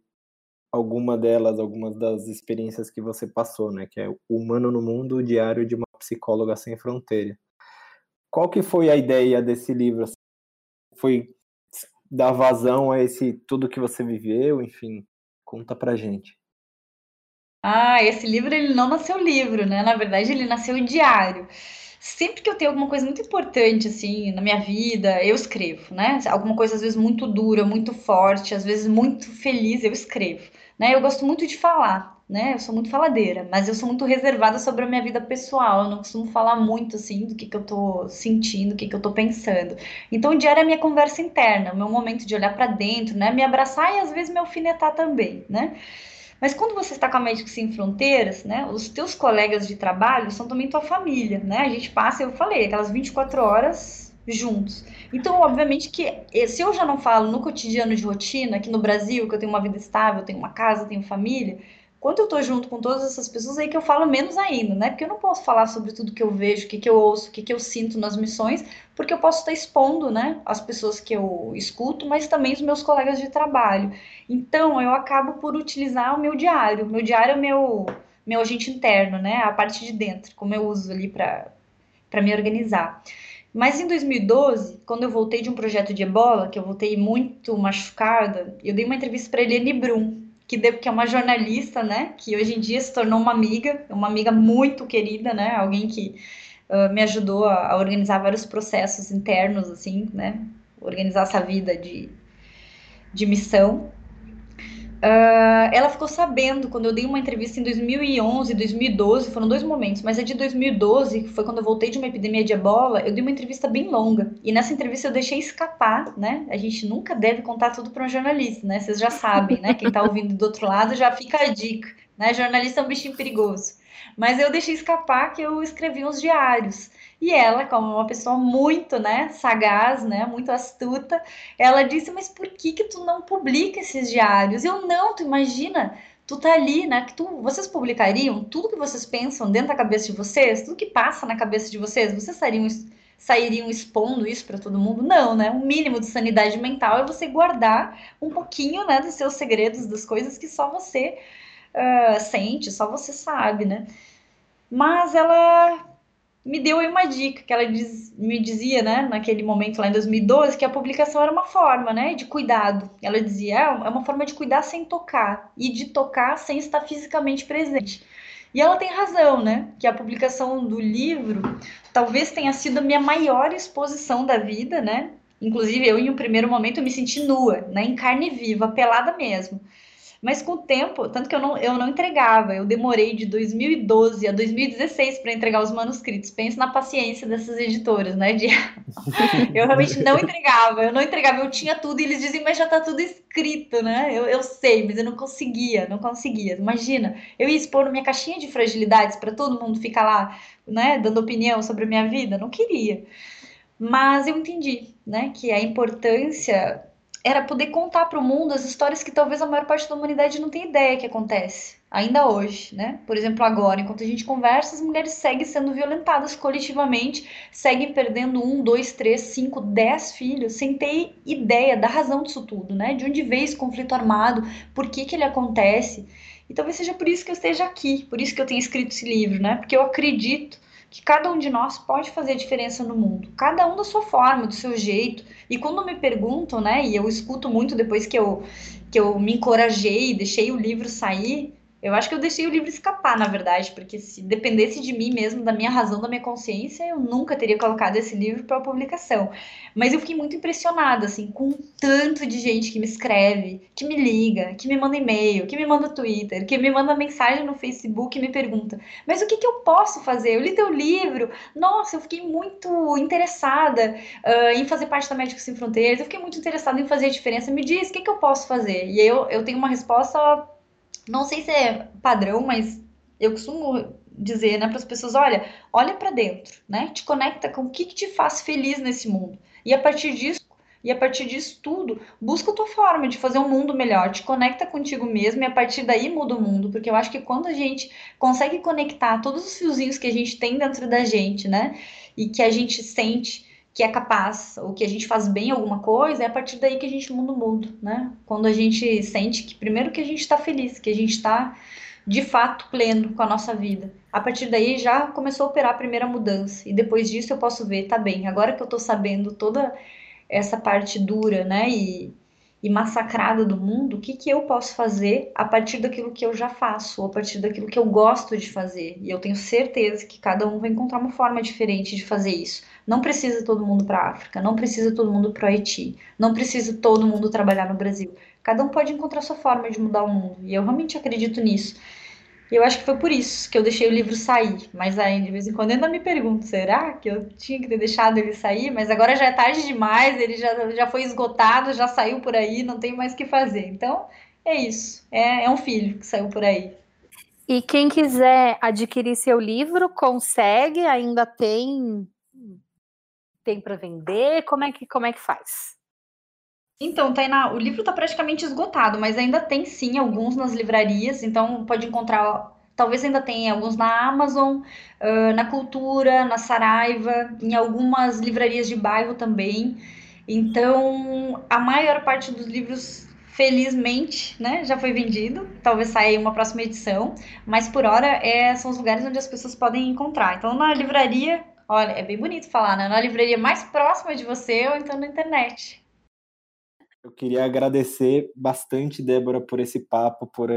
alguma delas, algumas das experiências que você passou, né, que é o Humano no Mundo, o Diário de uma Psicóloga Sem Fronteira. Qual que foi a ideia desse livro? Foi dar vazão a esse tudo que você viveu, enfim, conta pra gente. Ah, esse livro ele não nasceu livro, né? Na verdade, ele nasceu diário. Sempre que eu tenho alguma coisa muito importante, assim, na minha vida, eu escrevo, né? Alguma coisa, às vezes, muito dura, muito forte, às vezes, muito feliz, eu escrevo, né? Eu gosto muito de falar, né? Eu sou muito faladeira, mas eu sou muito reservada sobre a minha vida pessoal. Eu não costumo falar muito, assim, do que, que eu tô sentindo, do que, que eu tô pensando. Então, o diário é a minha conversa interna, o meu momento de olhar para dentro, né? Me abraçar e, às vezes, me alfinetar também, né? Mas quando você está com a Médicos Sem Fronteiras, né, os teus colegas de trabalho são também tua família, né? A gente passa, eu falei, aquelas 24 horas juntos. Então, obviamente que eh, se eu já não falo no cotidiano de rotina, aqui no Brasil, que eu tenho uma vida estável, tenho uma casa, tenho família, quando eu tô junto com todas essas pessoas, aí que eu falo menos ainda, né? Porque eu não posso falar sobre tudo que eu vejo, o que, que eu ouço, o que, que eu sinto nas missões, porque eu posso estar expondo, né, as pessoas que eu escuto, mas também os meus colegas de trabalho. Então, eu acabo por utilizar o meu diário. Meu diário é meu, meu agente interno, né? A parte de dentro, como eu uso ali para me organizar. Mas em 2012, quando eu voltei de um projeto de ebola, que eu voltei muito machucada, eu dei uma entrevista para Eliane Brum, que, de, que é uma jornalista, né? Que hoje em dia se tornou uma amiga, uma amiga muito querida, né? Alguém que uh, me ajudou a, a, organizar vários processos internos, assim, né? Organizar essa vida de, de missão. Uh, ela ficou sabendo quando eu dei uma entrevista em 2011, 2012, foram dois momentos, mas é de 2012, que foi quando eu voltei de uma epidemia de ebola, eu dei uma entrevista bem longa. E nessa entrevista eu deixei escapar, né? A gente nunca deve contar tudo para um jornalista, né? Vocês já sabem, né? Quem está ouvindo do outro lado já fica a dica, né? Jornalista é um bichinho perigoso. Mas eu deixei escapar que eu escrevi uns diários. E ela, como uma pessoa muito, né, sagaz, né, muito astuta, ela disse: "Mas por que que tu não publica esses diários?" Eu não, tu imagina, tu tá ali, né, que tu, vocês publicariam tudo que vocês pensam dentro da cabeça de vocês, tudo que passa na cabeça de vocês, vocês sairiam sairiam expondo isso para todo mundo? Não, né? O mínimo de sanidade mental é você guardar um pouquinho, né, dos seus segredos, das coisas que só você uh, sente, só você sabe, né? Mas ela me deu aí uma dica, que ela diz, me dizia, né, naquele momento lá em 2012, que a publicação era uma forma, né, de cuidado. Ela dizia, ah, é uma forma de cuidar sem tocar, e de tocar sem estar fisicamente presente. E ela tem razão, né, que a publicação do livro talvez tenha sido a minha maior exposição da vida, né, Inclusive, eu, em um primeiro momento, eu me senti nua, né, em carne viva, pelada mesmo. Mas com o tempo, tanto que eu não, eu não entregava, eu demorei de 2012 a 2016 para entregar os manuscritos. Penso na paciência dessas editoras, né? De... eu realmente não entregava, eu não entregava, eu tinha tudo e eles diziam, mas já está tudo escrito, né? Eu, eu sei, mas eu não conseguia, não conseguia. Imagina, eu ia expor minha caixinha de fragilidades para todo mundo ficar lá, né, dando opinião sobre a minha vida, não queria. Mas eu entendi, né, que a importância era poder contar para o mundo as histórias que talvez a maior parte da humanidade não tenha ideia que acontece, ainda hoje, né? Por exemplo, agora, enquanto a gente conversa, as mulheres seguem sendo violentadas coletivamente, seguem perdendo um, dois, três, cinco, dez filhos, sem ter ideia da razão disso tudo, né? De onde veio esse conflito armado, por que que ele acontece. E talvez seja por isso que eu esteja aqui, por isso que eu tenho escrito esse livro, né? Porque eu acredito que cada um de nós pode fazer diferença no mundo, cada um da sua forma, do seu jeito. E quando me perguntam, né, e eu escuto muito depois que eu que eu me encorajei, deixei o livro sair, eu acho que eu deixei o livro escapar, na verdade, porque se dependesse de mim mesmo, da minha razão, da minha consciência, eu nunca teria colocado esse livro para publicação. Mas eu fiquei muito impressionada, assim, com tanto de gente que me escreve, que me liga, que me manda e-mail, que me manda Twitter, que me manda mensagem no Facebook e me pergunta: mas o que, que eu posso fazer? Eu li teu livro, nossa, eu fiquei muito interessada uh, em fazer parte da Médicos Sem Fronteiras, eu fiquei muito interessada em fazer a diferença. Me diz, o que, que eu posso fazer? E eu, eu tenho uma resposta não sei se é padrão, mas eu costumo dizer, né, para as pessoas, olha, olha para dentro, né? Te conecta com o que, que te faz feliz nesse mundo. E a partir disso, e a partir disso tudo, busca a tua forma de fazer um mundo melhor, te conecta contigo mesmo e a partir daí muda o mundo, porque eu acho que quando a gente consegue conectar todos os fiozinhos que a gente tem dentro da gente, né, e que a gente sente que é capaz, ou que a gente faz bem alguma coisa, é a partir daí que a gente muda o mundo, né? Quando a gente sente que, primeiro, que a gente está feliz, que a gente está de fato pleno com a nossa vida. A partir daí já começou a operar a primeira mudança, e depois disso eu posso ver, tá bem, agora que eu tô sabendo toda essa parte dura, né? E, e massacrada do mundo, o que, que eu posso fazer a partir daquilo que eu já faço, ou a partir daquilo que eu gosto de fazer. E eu tenho certeza que cada um vai encontrar uma forma diferente de fazer isso. Não precisa todo mundo para a África, não precisa todo mundo para o Haiti, não precisa todo mundo trabalhar no Brasil. Cada um pode encontrar sua forma de mudar o mundo. E eu realmente acredito nisso. E eu acho que foi por isso que eu deixei o livro sair. Mas aí, de vez em quando, eu ainda me pergunto: será que eu tinha que ter deixado ele sair? Mas agora já é tarde demais, ele já, já foi esgotado, já saiu por aí, não tem mais o que fazer. Então, é isso. É, é um filho que saiu por aí. E quem quiser adquirir seu livro, consegue? Ainda tem tem para vender? Como é que como é que faz? Então, Tainá, o livro está praticamente esgotado, mas ainda tem sim alguns nas livrarias, então pode encontrar, talvez ainda tenha alguns na Amazon, uh, na Cultura, na Saraiva, em algumas livrarias de bairro também. Então, a maior parte dos livros, felizmente, né, já foi vendido. Talvez saia uma próxima edição, mas por hora é, são os lugares onde as pessoas podem encontrar. Então, na livraria, olha, é bem bonito falar, né? Na livraria mais próxima de você ou então na internet. Eu queria agradecer bastante, Débora, por esse papo, por,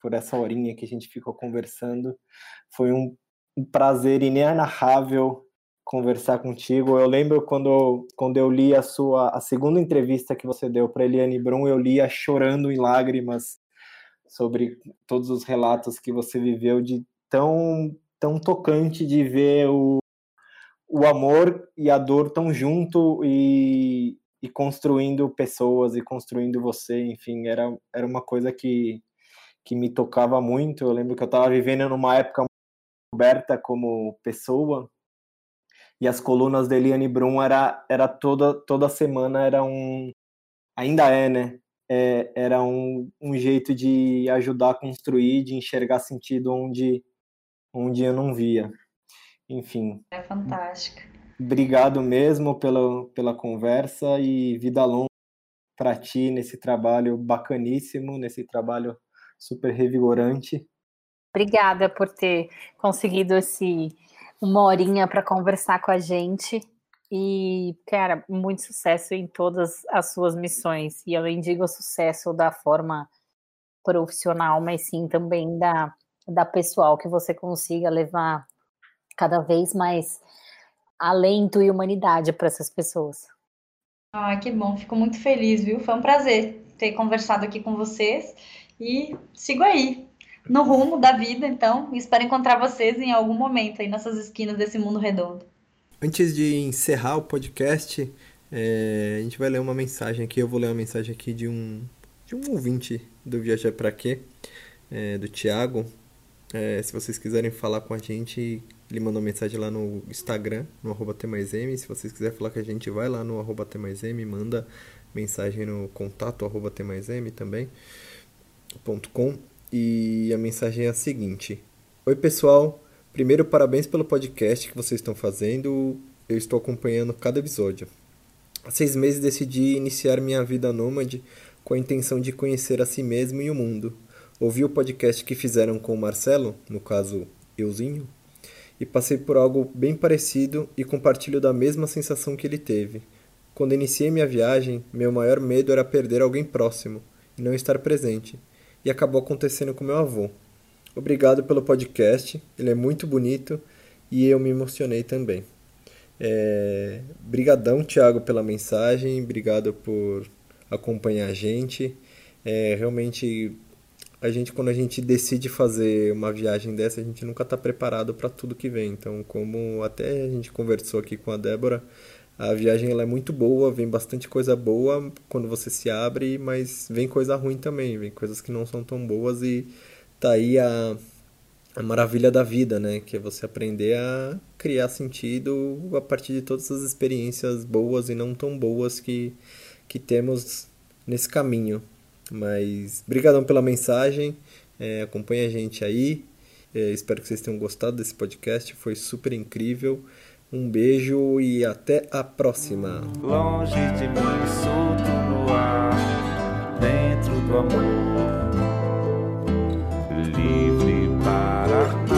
por essa horinha que a gente ficou conversando. Foi um, um prazer inenarrável conversar contigo. Eu lembro quando, quando eu li a sua a segunda entrevista que você deu para Eliane Brum, eu lia chorando em lágrimas sobre todos os relatos que você viveu de tão tão tocante de ver o, o amor e a dor tão junto e, e construindo pessoas e construindo você, enfim, era, era uma coisa que, que me tocava muito. Eu lembro que eu estava vivendo numa época aberta como pessoa e as colunas de Eliane Brum era, era toda, toda semana era um ainda é, né? É, era um, um jeito de ajudar a construir, de enxergar sentido onde, onde eu não via. Enfim. É fantástico. Obrigado mesmo pela, pela conversa e vida longa para ti nesse trabalho bacaníssimo, nesse trabalho super revigorante. Obrigada por ter conseguido esse uma horinha para conversar com a gente. E, cara, muito sucesso em todas as suas missões. E eu nem digo sucesso da forma profissional, mas sim também da, da pessoal, que você consiga levar cada vez mais alento e humanidade para essas pessoas. Ah, que bom, fico muito feliz, viu? Foi um prazer ter conversado aqui com vocês e sigo aí no rumo da vida, então, e espero encontrar vocês em algum momento aí nessas esquinas desse mundo redondo. Antes de encerrar o podcast, é, a gente vai ler uma mensagem aqui. Eu vou ler uma mensagem aqui de um, de um ouvinte do Viajar Pra Quê, é, do Tiago. É, se vocês quiserem falar com a gente, ele mandou mensagem lá no Instagram, no arroba T+M. Se vocês quiserem falar com a gente, vai lá no arroba T+M, manda mensagem no contato arroba T+M também, ponto .com. E a mensagem é a seguinte. Oi, pessoal. Primeiro, parabéns pelo podcast que vocês estão fazendo. Eu estou acompanhando cada episódio. Há seis meses decidi iniciar minha vida nômade com a intenção de conhecer a si mesmo e o mundo. Ouvi o podcast que fizeram com o Marcelo, no caso, euzinho, e passei por algo bem parecido e compartilho da mesma sensação que ele teve. Quando iniciei minha viagem, meu maior medo era perder alguém próximo e não estar presente, e acabou acontecendo com meu avô. Obrigado pelo podcast, ele é muito bonito e eu me emocionei também. É... Brigadão, Thiago, pela mensagem, obrigado por acompanhar a gente. É, realmente a gente quando a gente decide fazer uma viagem dessa, a gente nunca está preparado para tudo que vem. Então, como até a gente conversou aqui com a Débora, a viagem ela é muito boa, vem bastante coisa boa quando você se abre, mas vem coisa ruim também, vem coisas que não são tão boas e tá aí a, a maravilha da vida, né? Que é você aprender a criar sentido a partir de todas as experiências boas e não tão boas que, que temos nesse caminho. Mas brigadão pela mensagem, é, acompanha a gente aí. É, espero que vocês tenham gostado desse podcast, foi super incrível. Um beijo e até a próxima. Longe de mim, solto no ar, dentro do amor, livre para